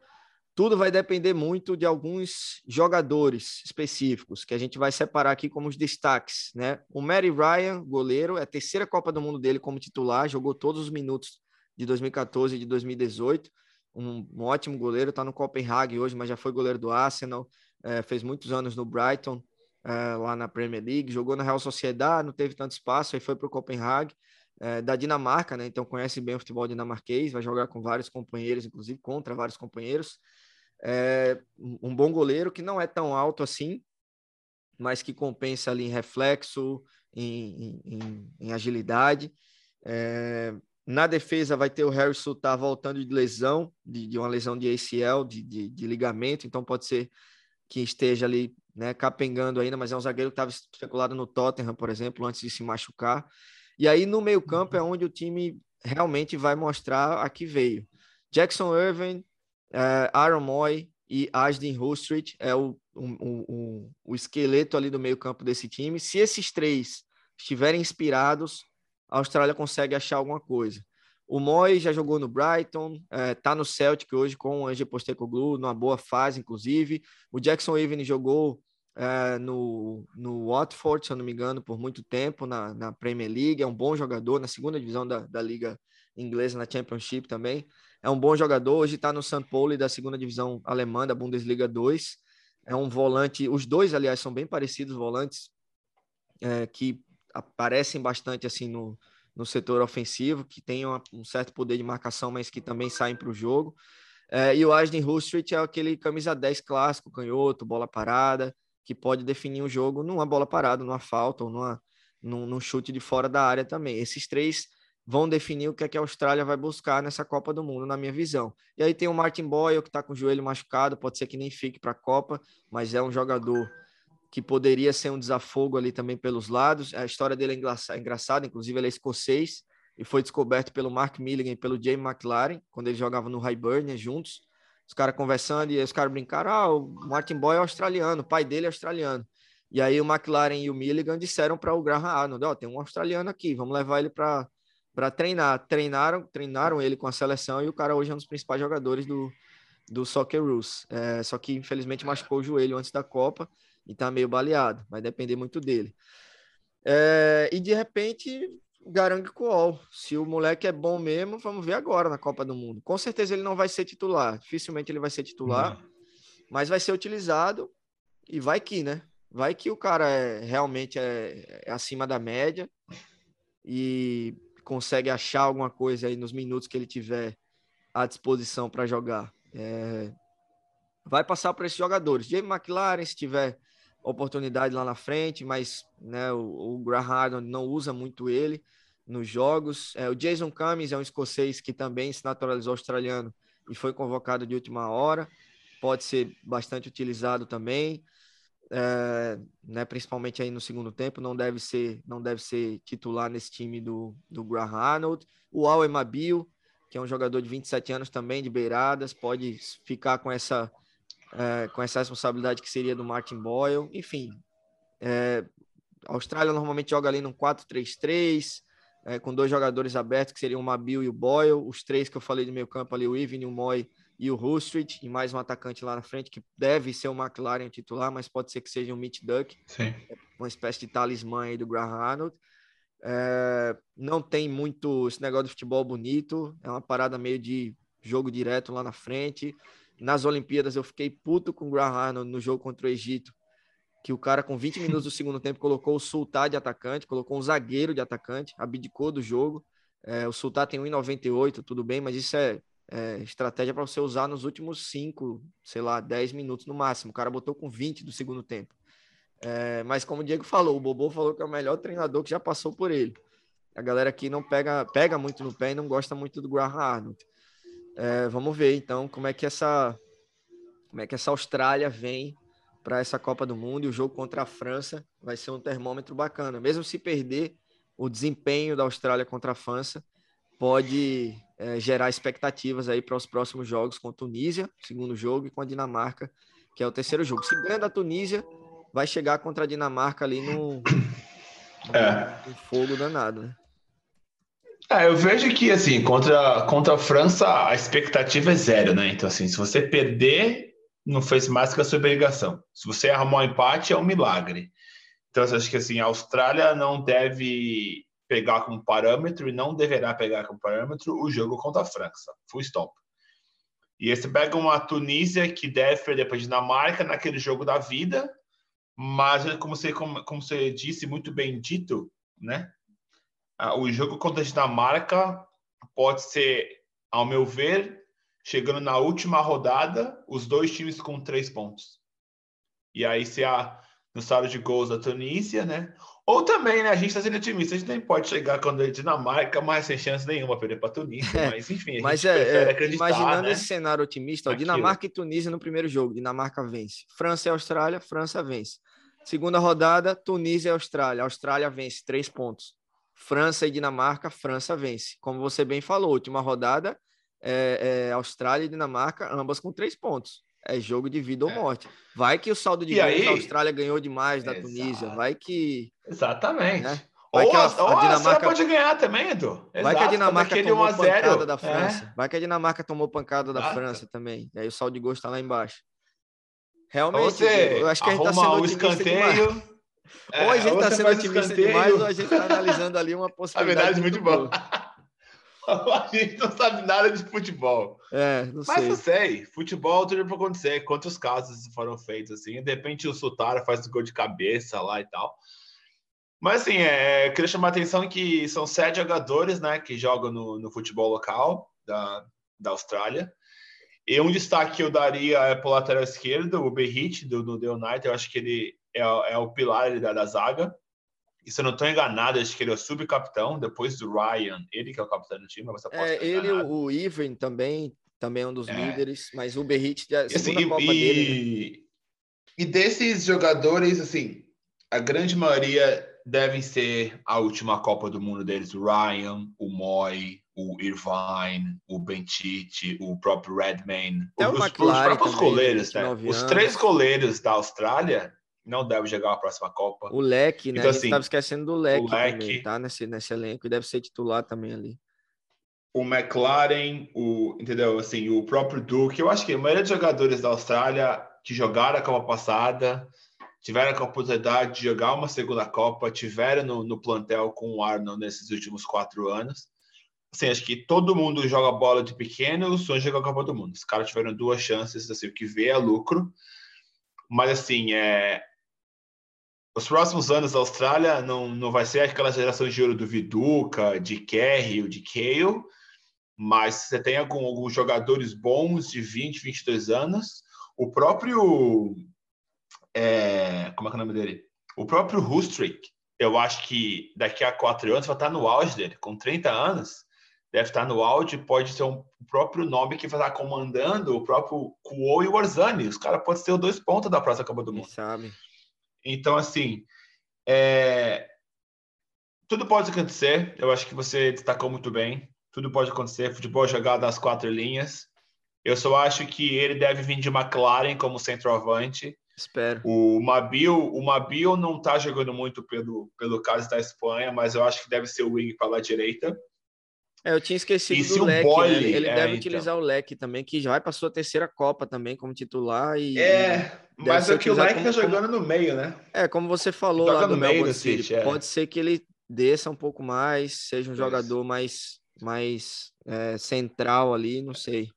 Tudo vai depender muito de alguns jogadores específicos, que a gente vai separar aqui como os destaques. Né? O Mary Ryan, goleiro, é a terceira Copa do Mundo dele como titular, jogou todos os minutos de 2014 e de 2018 um, um ótimo goleiro, está no Copenhague hoje, mas já foi goleiro do Arsenal, é, fez muitos anos no Brighton, é, lá na Premier League, jogou na Real Sociedade, não teve tanto espaço, aí foi para o Copenhague, é, da Dinamarca, né? Então conhece bem o futebol dinamarquês, vai jogar com vários companheiros, inclusive contra vários companheiros. Um bom goleiro que não é tão alto assim, mas que compensa ali em reflexo, em, em, em agilidade. É, na defesa vai ter o Harrison tá voltando de lesão, de, de uma lesão de ACL, de, de, de, ligamento, então pode ser que esteja ali, né, capengando ainda, mas é um zagueiro que estava especulado no Tottenham, por exemplo, antes de se machucar. E aí no meio-campo é onde o time realmente vai mostrar a que veio. Jackson Irving, uh, Aaron Moy e Asden Hustreet é o, o, o, o esqueleto ali do meio-campo desse time. Se esses três estiverem inspirados, a Austrália consegue achar alguma coisa. O Moy já jogou no Brighton, está é, no Celtic hoje com o Ange Postecoglou, numa boa fase, inclusive. O Jackson Irving jogou é, no, no Watford, se eu não me engano, por muito tempo na, na Premier League. É um bom jogador na segunda divisão da, da Liga Inglesa, na Championship também. É um bom jogador. Hoje está no St. Pauli da segunda divisão alemã, da Bundesliga 2. É um volante. Os dois, aliás, são bem parecidos volantes é, que aparecem bastante assim no, no setor ofensivo, que tem uma, um certo poder de marcação, mas que também saem para o jogo. É, e o Asden Hustreet é aquele camisa 10 clássico, canhoto, bola parada, que pode definir o jogo numa bola parada, numa falta ou numa, num, num, chute de fora da área também. Esses três vão definir o que, é que a Austrália vai buscar nessa Copa do Mundo, na minha visão. E aí tem o Martin Boyle, que está com o joelho machucado, pode ser que nem fique para a Copa, mas é um jogador que poderia ser um desafogo ali também pelos lados. A história dele é engraçada, inclusive ele é escocês e foi descoberto pelo Mark Milligan e pelo Jamie McLaren, quando eles jogavam no Hibernia juntos. Os caras conversando e os caras brincaram: ah, o Martin Boy é australiano, o pai dele é australiano. E aí o McLaren e o Milligan disseram para o Graham Arnold: ó, oh, tem um australiano aqui, vamos levar ele para para treinar. Treinaram, treinaram ele com a seleção e o cara hoje é um dos principais jogadores do, do Socceroos. É, só que infelizmente machucou o joelho antes da Copa e tá meio baleado, vai depender muito dele. É, e de repente, Garang Kuol, se o moleque é bom mesmo, vamos ver agora na Copa do Mundo. Com certeza ele não vai ser titular, dificilmente ele vai ser titular, uhum. mas vai ser utilizado e vai que, né? Vai que o cara é, realmente é, é acima da média e consegue achar alguma coisa aí nos minutos que ele tiver à disposição para jogar. É, vai passar para esses jogadores. Jamie McLaren, se tiver oportunidade lá na frente, mas né, o, o Graham não usa muito ele nos jogos. É, o Jason Cummings é um escocês que também se naturalizou australiano e foi convocado de última hora, pode ser bastante utilizado também, é, né, principalmente aí no segundo tempo, não deve ser, não deve ser titular nesse time do, do Graham Arnold. O Al Emabil, que é um jogador de 27 anos também, de beiradas, pode ficar com essa é, com essa responsabilidade que seria do Martin Boyle. Enfim, é, a Austrália normalmente joga ali num 4-3-3, é, com dois jogadores abertos, que seriam o Mabil e o Boyle. Os três que eu falei do meio campo ali, o Even, o Moy e o Hustreet, e mais um atacante lá na frente, que deve ser o McLaren titular, mas pode ser que seja o Mitch Duck, Sim. uma espécie de talismã aí do Graham Arnold. É, não tem muito esse negócio de futebol bonito, é uma parada meio de jogo direto lá na frente nas Olimpíadas eu fiquei puto com o Graham Arnold no jogo contra o Egito, que o cara com 20 minutos do segundo tempo colocou o Sultá de atacante, colocou um zagueiro de atacante, abdicou do jogo. É, o Sultá tem 1,98, tudo bem, mas isso é, é estratégia para você usar nos últimos 5, sei lá, 10 minutos no máximo. O cara botou com 20 do segundo tempo. É, mas como o Diego falou, o Bobo falou que é o melhor treinador que já passou por ele. A galera aqui não pega, pega muito no pé e não gosta muito do Graham Arnold. É, vamos ver então como é que essa como é que essa Austrália vem para essa Copa do Mundo e o jogo contra a França vai ser um termômetro bacana. Mesmo se perder, o desempenho da Austrália contra a França pode é, gerar expectativas aí para os próximos jogos com a Tunísia, segundo jogo, e com a Dinamarca, que é o terceiro jogo. Se ganha da Tunísia, vai chegar contra a Dinamarca ali no, é. no fogo danado, né? É, eu vejo que, assim, contra, contra a França, a expectativa é zero, né? Então, assim, se você perder, não fez mais que a sua obrigação. Se você arrumar um empate, é um milagre. Então, eu acho que, assim, a Austrália não deve pegar como parâmetro e não deverá pegar como parâmetro o jogo contra a França. Full stop. E esse pega uma Tunísia que deve perder para a Dinamarca naquele jogo da vida, mas, como você, como, como você disse, muito bem dito, né? Ah, o jogo contra a Dinamarca pode ser, ao meu ver, chegando na última rodada, os dois times com três pontos. E aí, se a no saldo de gols da Tunísia, né? Ou também, né? A gente está sendo otimista, a gente nem pode chegar quando a Dinamarca, mas sem chance nenhuma perder para Tunísia. É, mas enfim, a mas é, é imaginando né? esse cenário otimista, ó, Dinamarca e Tunísia no primeiro jogo, Dinamarca vence. França e Austrália, França vence. Segunda rodada, Tunísia e Austrália. Austrália vence, três pontos. França e Dinamarca, França vence. Como você bem falou, última rodada, é, é Austrália e Dinamarca, ambas com três pontos. É jogo de vida ou é. morte. Vai que o saldo de gols da Austrália ganhou demais da Exato. Tunísia. Vai que. Exatamente. Né? Vai ou que a, a, a Dinamarca pode ganhar também, Edu. Exato, Vai que a Dinamarca tomou pancada da França. É. Vai que a Dinamarca tomou pancada da França também. E aí o saldo de gols está lá embaixo. Realmente, Você eu acho que a gente está sendo o escanteio. É, ou a gente está sendo otimista demais, ou a gente está analisando ali uma possibilidade. A verdade, muito bom. a gente não sabe nada de futebol. É, não Mas sei. eu sei, futebol tudo pode acontecer. Quantos casos foram feitos assim? De repente o Sutara faz gol de cabeça lá e tal. Mas assim, é, eu queria chamar a atenção que são sete jogadores né, que jogam no, no futebol local da, da Austrália. E um destaque que eu daria é para o lateral esquerdo, o Berrit, do, do The United. Eu acho que ele é, é o pilar da, da zaga. E se eu não estou enganado, acho que ele é o subcapitão, depois do Ryan, ele que é o capitão do time, mas É, ele enganado. o Ivan também, também é um dos é. líderes, mas o Berrit é a segunda assim, Copa e, dele. Né? E desses jogadores, assim, a grande maioria devem ser a última Copa do Mundo deles, o Ryan, o Moy, o Irvine, o Bentite, o próprio Redmayne, os, os, próprios goleiros, né? Os três goleiros da Austrália não deve jogar a próxima Copa. O Leque, né? Então, a gente estava assim, esquecendo do Leque, o Leque também, tá? Nesse, nesse elenco, e deve ser titular também ali. O McLaren, o, entendeu? Assim, o próprio Duke. Eu acho que a maioria dos jogadores da Austrália que jogaram a Copa passada tiveram a oportunidade de jogar uma segunda Copa, tiveram no, no plantel com o Arnold nesses últimos quatro anos. Assim, acho que todo mundo joga bola de pequeno, o sonho de jogar a Copa do Mundo. Os caras tiveram duas chances, assim, o que vê é lucro. Mas, assim, é, os próximos anos da Austrália não, não vai ser aquela geração de ouro do Viduca, de Kerry ou de Kale, mas você tem algum, alguns jogadores bons de 20, 22 anos. O próprio. É, como é que é o nome dele? O próprio Hustrick, eu acho que daqui a quatro anos vai estar no auge dele. Com 30 anos, deve estar no auge. Pode ser um, o próprio nome que vai estar comandando o próprio Kuo e o Warzani. Os caras podem ser os dois pontos da próxima Copa do Mundo. Quem sabe? Então, assim, é... tudo pode acontecer. Eu acho que você destacou muito bem. Tudo pode acontecer. Futebol jogado nas quatro linhas. Eu só acho que ele deve vir de McLaren como centroavante. Espero. O Mabil, o Mabil não está jogando muito pelo, pelo caso da Espanha, mas eu acho que deve ser o wing para a direita. É, eu tinha esquecido e do leque. Né? Ele é, deve então. utilizar o leque também, que já vai para sua terceira Copa também como titular. E, é, mas é que o leque tá jogando como... no meio, né? É, como você falou lá do Melbourne City, é. pode ser que ele desça um pouco mais, seja um jogador mais, mais é, central ali, não sei.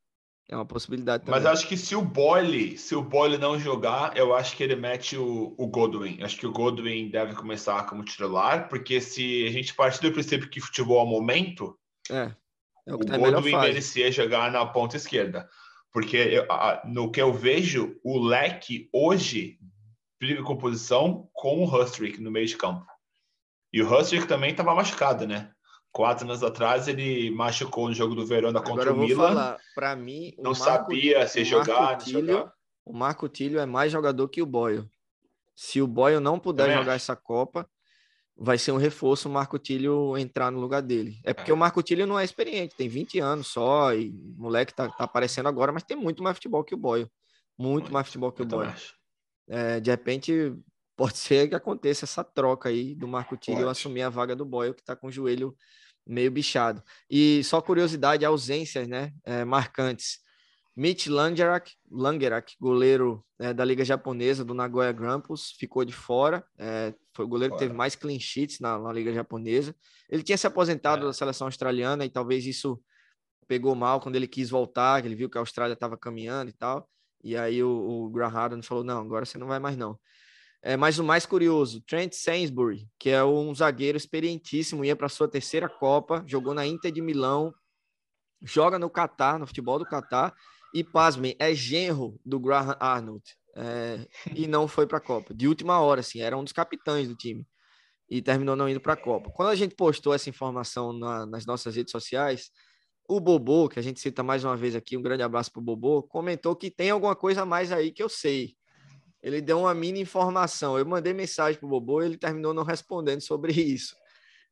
É uma possibilidade também. Mas acho que se o Boyle, se o Boyle não jogar, eu acho que ele mete o, o Godwin. Acho que o Godwin deve começar como titular, porque se a gente partir do princípio que futebol é momento, é. é o, o tá Godwin merecia jogar na ponta esquerda. Porque eu, a, no que eu vejo, o leque hoje briga com posição com o Hustrick no meio de campo. E o Hustrick também estava machucado, né? Quatro anos atrás ele machucou no jogo do Verona contra o Milan. Para mim, não Marco, sabia se jogar, Tílio, jogar. O Marco Tilho é mais jogador que o Boyle. Se o Boyle não puder jogar essa Copa, vai ser um reforço o Marco Tilho entrar no lugar dele. É porque o Marco Tilho não é experiente, tem 20 anos só, e o moleque tá, tá aparecendo agora, mas tem muito mais futebol que o Boyle. Muito, muito mais futebol que o Boyle. É, de repente, pode ser que aconteça essa troca aí do Marco Tilho assumir a vaga do Boyle, que tá com o joelho meio bichado. E só curiosidade, ausências, né, é, marcantes. Mitch Langerak, Langerak goleiro é, da Liga Japonesa, do Nagoya Grampus, ficou de fora. É, foi o goleiro fora. que teve mais clean sheets na, na, Liga Japonesa. Ele tinha se aposentado é. da seleção australiana e talvez isso pegou mal quando ele quis voltar, ele viu que a Austrália estava caminhando e tal. E aí o, o Graham falou: não, agora você não vai mais não. É, mas o mais curioso, Trent Sainsbury, que é um zagueiro experientíssimo, ia para sua terceira Copa, jogou na Inter de Milão, joga no Catar, no futebol do Catar, e, pasmem, é genro do Graham Arnold. É, e não foi para a Copa. De última hora, assim, era um dos capitães do time. E terminou não indo para a Copa. Quando a gente postou essa informação na, nas nossas redes sociais, o Bobô, que a gente cita mais uma vez aqui, um grande abraço para o Bobô, comentou que tem alguma coisa a mais aí que eu sei. Ele deu uma mini informação. Eu mandei mensagem para o Bobô e ele terminou não respondendo sobre isso.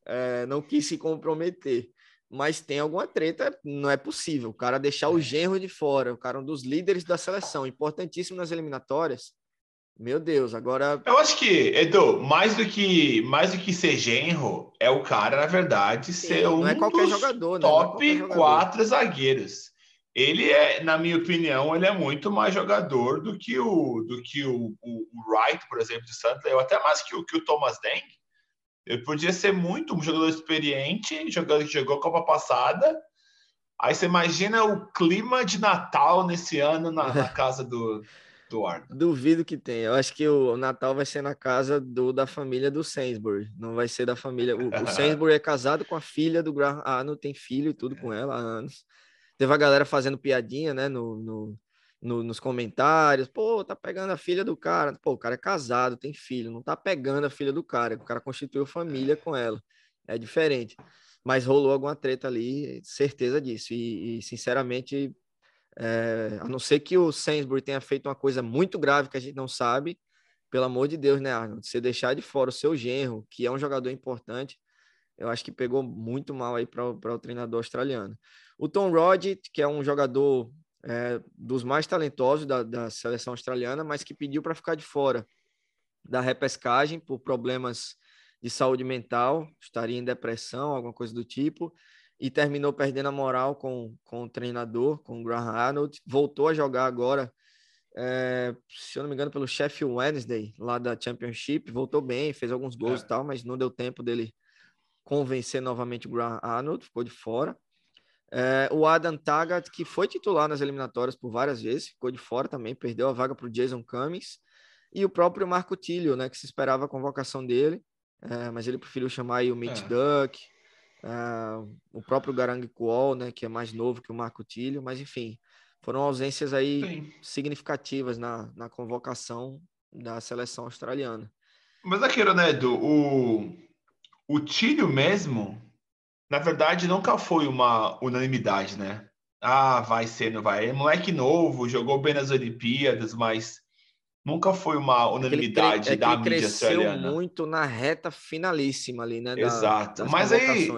é, não quis se comprometer. Mas tem alguma treta, não é possível. O cara deixar o genro de fora, o cara é um dos líderes da seleção, importantíssimo nas eliminatórias. Meu Deus, agora. Eu acho que, Edu, mais do que mais do que ser genro, é o cara, na verdade, Sim, ser um é dos jogador, né? É top é quatro zagueiros. Ele é, na minha opinião, ele é muito mais jogador do que o do que o, o, o Wright, por exemplo, de Santos. Eu até mais que o, que o Thomas Deng. Ele podia ser muito um jogador experiente, jogador que jogou a Copa passada. Aí você imagina o clima de Natal nesse ano na, na casa do, do Arnold. Duvido que tenha. Eu acho que o Natal vai ser na casa do, da família do Sainsbury. Não vai ser da família. O, o Sainsbury é casado com a filha do Graham. Ah, não tem filho e tudo com ela há anos. Teve a galera fazendo piadinha, né, no, no no, nos comentários, pô, tá pegando a filha do cara. Pô, o cara é casado, tem filho, não tá pegando a filha do cara, o cara constituiu família com ela. É diferente. Mas rolou alguma treta ali, certeza disso. E, e sinceramente, é, a não ser que o Sainsbury tenha feito uma coisa muito grave que a gente não sabe, pelo amor de Deus, né, Arnold? Você deixar de fora o seu genro, que é um jogador importante, eu acho que pegou muito mal aí para o treinador australiano. O Tom Rod, que é um jogador é, dos mais talentosos da, da seleção australiana, mas que pediu para ficar de fora da repescagem por problemas de saúde mental, estaria em depressão, alguma coisa do tipo, e terminou perdendo a moral com, com o treinador, com o Graham Arnold. Voltou a jogar agora, é, se eu não me engano, pelo Sheffield Wednesday, lá da Championship. Voltou bem, fez alguns gols é. e tal, mas não deu tempo dele convencer novamente o Graham Arnold, ficou de fora. É, o Adam Taggart, que foi titular nas eliminatórias por várias vezes, ficou de fora também, perdeu a vaga para o Jason Cummings. E o próprio Marco Tilio, né, que se esperava a convocação dele, é, mas ele preferiu chamar aí o Mitch é. Duck, é, o próprio Garang Kuol, né, que é mais novo que o Marco Tilio, mas enfim, foram ausências aí Sim. significativas na, na convocação da seleção australiana. Mas aquilo, né, Edu, o, o Tilio mesmo, na verdade, nunca foi uma unanimidade, né? Ah, vai ser, não vai. É moleque novo, jogou bem nas Olimpíadas, mas nunca foi uma unanimidade é da mídia australiana. muito na reta finalíssima ali, né? Da, Exato. Mas aí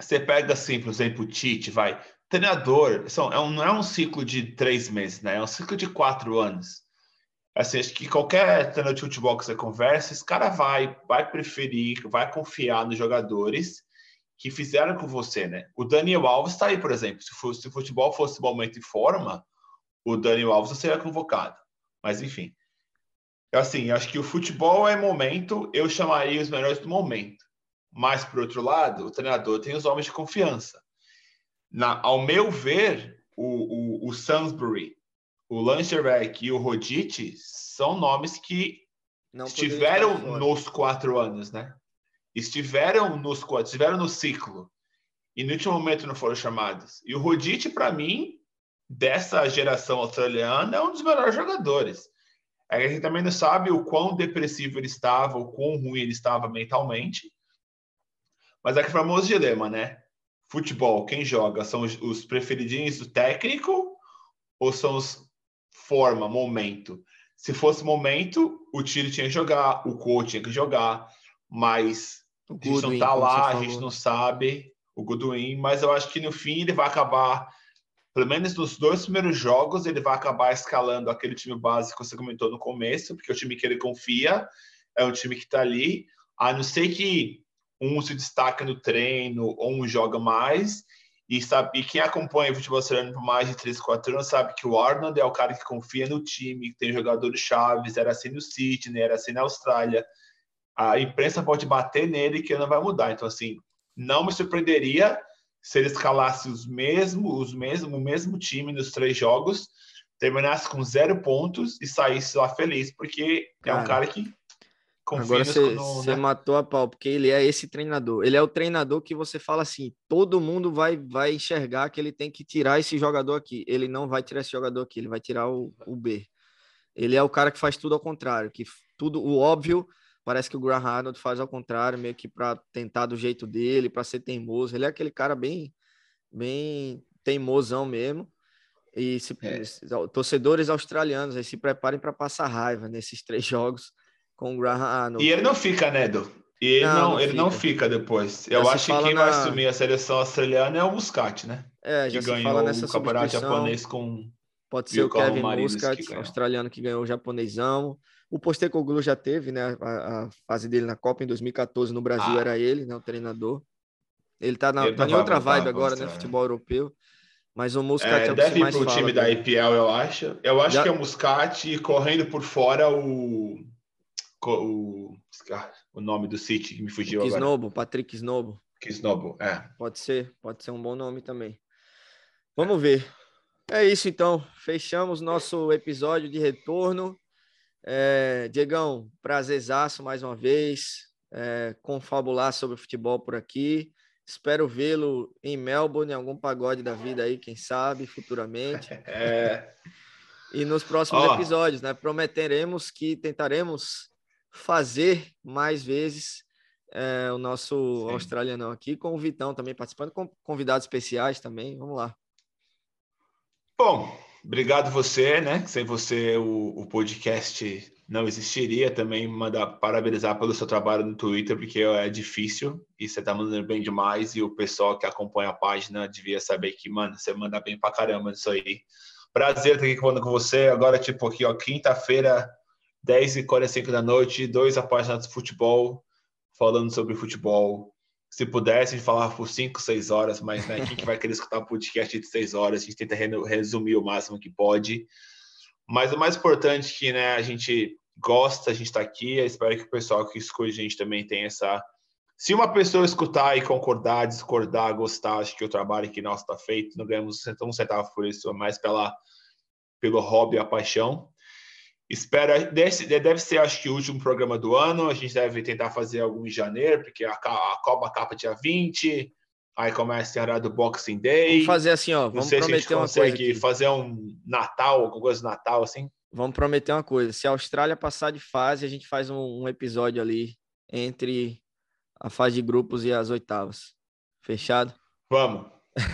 você pega assim, por exemplo, o Tite, vai. Treinador, são, é um, não é um ciclo de três meses, né? É um ciclo de quatro anos. Assim, acho que qualquer treinador de futebol que você conversa, esse cara vai, vai preferir, vai confiar nos jogadores que fizeram com você, né? O Daniel Alves está aí, por exemplo. Se, fosse, se o futebol fosse momento e forma, o Daniel Alves seria convocado. Mas, enfim. Assim, acho que o futebol é momento, eu chamaria os melhores do momento. Mas, por outro lado, o treinador tem os homens de confiança. Na, ao meu ver, o, o, o Sainsbury, o Lancherbeck e o Rodite são nomes que não estiveram nos quatro anos, né? Estiveram nos estiveram no ciclo e no último momento não foram chamados. E o Rodite, para mim, dessa geração australiana, é um dos melhores jogadores. É a gente também não sabe o quão depressivo ele estava, o quão ruim ele estava mentalmente. Mas é que famoso dilema, né? Futebol, quem joga? São os preferidinhos do técnico ou são os forma, momento? Se fosse momento, o Tiro tinha que jogar, o coach tinha que jogar, mas o a gente não tá lá, a gente não sabe o Goodwin, mas eu acho que no fim ele vai acabar, pelo menos nos dois primeiros jogos, ele vai acabar escalando aquele time básico que você comentou no começo, porque é o time que ele confia, é um time que está ali, a não ser que um se destaca no treino ou um joga mais, e sabe, e quem acompanha o futebol australiano por mais de 3, 4 anos sabe que o Arnold é o cara que confia no time, que tem jogadores chaves, era assim no Sydney, era assim na Austrália, a imprensa pode bater nele que não vai mudar. Então, assim, não me surpreenderia se ele escalasse os mesmos, os mesmo, o mesmo time nos três jogos, terminasse com zero pontos e saísse lá feliz, porque cara, é um cara que confia Agora você né? matou a pau, porque ele é esse treinador. Ele é o treinador que você fala assim, todo mundo vai, vai enxergar que ele tem que tirar esse jogador aqui. Ele não vai tirar esse jogador aqui, ele vai tirar o, o B. Ele é o cara que faz tudo ao contrário, que tudo o óbvio Parece que o Graham Arnold faz ao contrário, meio que para tentar do jeito dele, para ser teimoso. Ele é aquele cara bem, bem teimosão mesmo. E se, é. torcedores australianos aí se preparem para passar raiva nesses três jogos com o Graham Arnold. E ele não fica, né, Edu? E ele não, não ele fica. não fica depois. Eu acho que quem na... vai assumir a seleção australiana é o Muscat, né? É, já que ganhou o campeonato japonês com. Pode ser o Kevin Muscat, australiano que ganhou o japonesão. O Postecoglou já teve, né? A, a, fase dele na Copa em 2014 no Brasil ah. era ele, né? O treinador. Ele tá, na, ele tá em outra vibe agora, né? Futebol europeu. Mas o Muscat é, é o deve ir pro time da IPL, eu acho. Eu acho já... que é o Muscat correndo por fora o o, o nome do City que me fugiu agora. Snobo, Patrick Snobo. Snobo, é. Pode ser, pode ser um bom nome também. Vamos ver. É isso então. Fechamos nosso episódio de retorno. É, Diegão, prazerzaço mais uma vez. É, confabular sobre futebol por aqui. Espero vê-lo em Melbourne, em algum pagode da vida aí, quem sabe, futuramente. É. E nos próximos oh. episódios, né? Prometeremos que tentaremos fazer mais vezes é, o nosso Sim. australiano aqui, com o Vitão também participando, com convidados especiais também. Vamos lá. Bom, obrigado você, né? Sem você o, o podcast não existiria. Também mandar parabenizar pelo seu trabalho no Twitter, porque é difícil e você tá mandando bem demais. E o pessoal que acompanha a página devia saber que, mano, você manda bem pra caramba isso aí. Prazer estar aqui falando com você. Agora, tipo, aqui, ó, quinta-feira 10h45 da noite, dois apaixonados de futebol falando sobre futebol. Se pudesse, a gente falava por 5, 6 horas, mas né, quem que vai querer escutar um podcast de 6 horas? A gente tenta resumir o máximo que pode. Mas o mais importante é que né, a gente gosta, a gente está aqui. Eu espero que o pessoal que escuta a gente também tenha essa. Se uma pessoa escutar e concordar, discordar, gostar, acho que o trabalho que nós está feito, não ganhamos um centavo por isso, mas pela, pelo hobby, a paixão. Espera, deve ser, acho que, o último programa do ano. A gente deve tentar fazer algum em janeiro, porque a, a Copa capa dia 20, aí começa a hora do Boxing Day. Vamos fazer assim, ó. Vamos prometer uma coisa. Aqui. fazer um Natal, alguma coisa do Natal, assim. Vamos prometer uma coisa. Se a Austrália passar de fase, a gente faz um, um episódio ali entre a fase de grupos e as oitavas. Fechado? Vamos.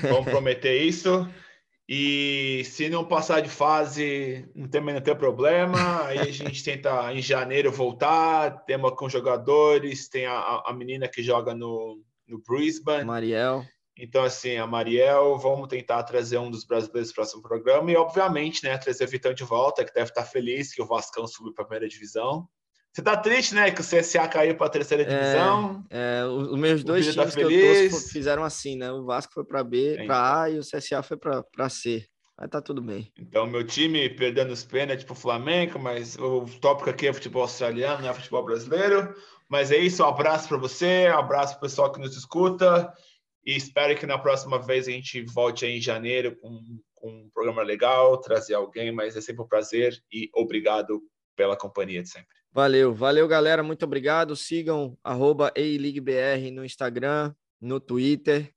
Vamos prometer isso. E se não passar de fase, não tem, não tem problema. Aí a gente tenta em janeiro voltar. Temos com jogadores, tem a, a menina que joga no, no Brisbane. Mariel. Então, assim, a Mariel, vamos tentar trazer um dos brasileiros no próximo programa. E, obviamente, né, trazer o Vitão de volta, que deve estar feliz que o Vascão subiu para a primeira divisão. Você tá triste, né? Que o CSA caiu para a terceira divisão. É, é os meus dois times tá que eu torço fizeram assim, né? O Vasco foi para B, é, para A e o CSA foi para C. Mas tá tudo bem. Então, meu time perdendo os pênaltis pro Flamengo, mas o tópico aqui é futebol australiano, não é futebol brasileiro. Mas é isso, um abraço para você, um abraço pro pessoal que nos escuta. E espero que na próxima vez a gente volte aí em janeiro com, com um programa legal, trazer alguém, mas é sempre um prazer e obrigado pela companhia de sempre. Valeu, valeu, galera. Muito obrigado. Sigam arroba EILIGBR no Instagram, no Twitter,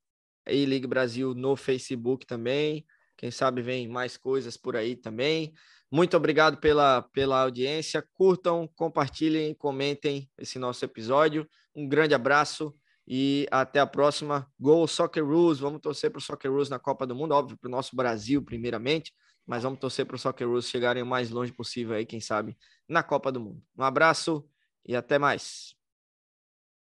EILIG Brasil no Facebook também. Quem sabe vem mais coisas por aí também. Muito obrigado pela, pela audiência. Curtam, compartilhem, comentem esse nosso episódio. Um grande abraço e até a próxima. Go Soccer Rules. Vamos torcer para o Soccer Rules na Copa do Mundo, óbvio, para o nosso Brasil, primeiramente mas vamos torcer para o Soccer Rules chegarem o mais longe possível aí, quem sabe, na Copa do Mundo. Um abraço e até mais.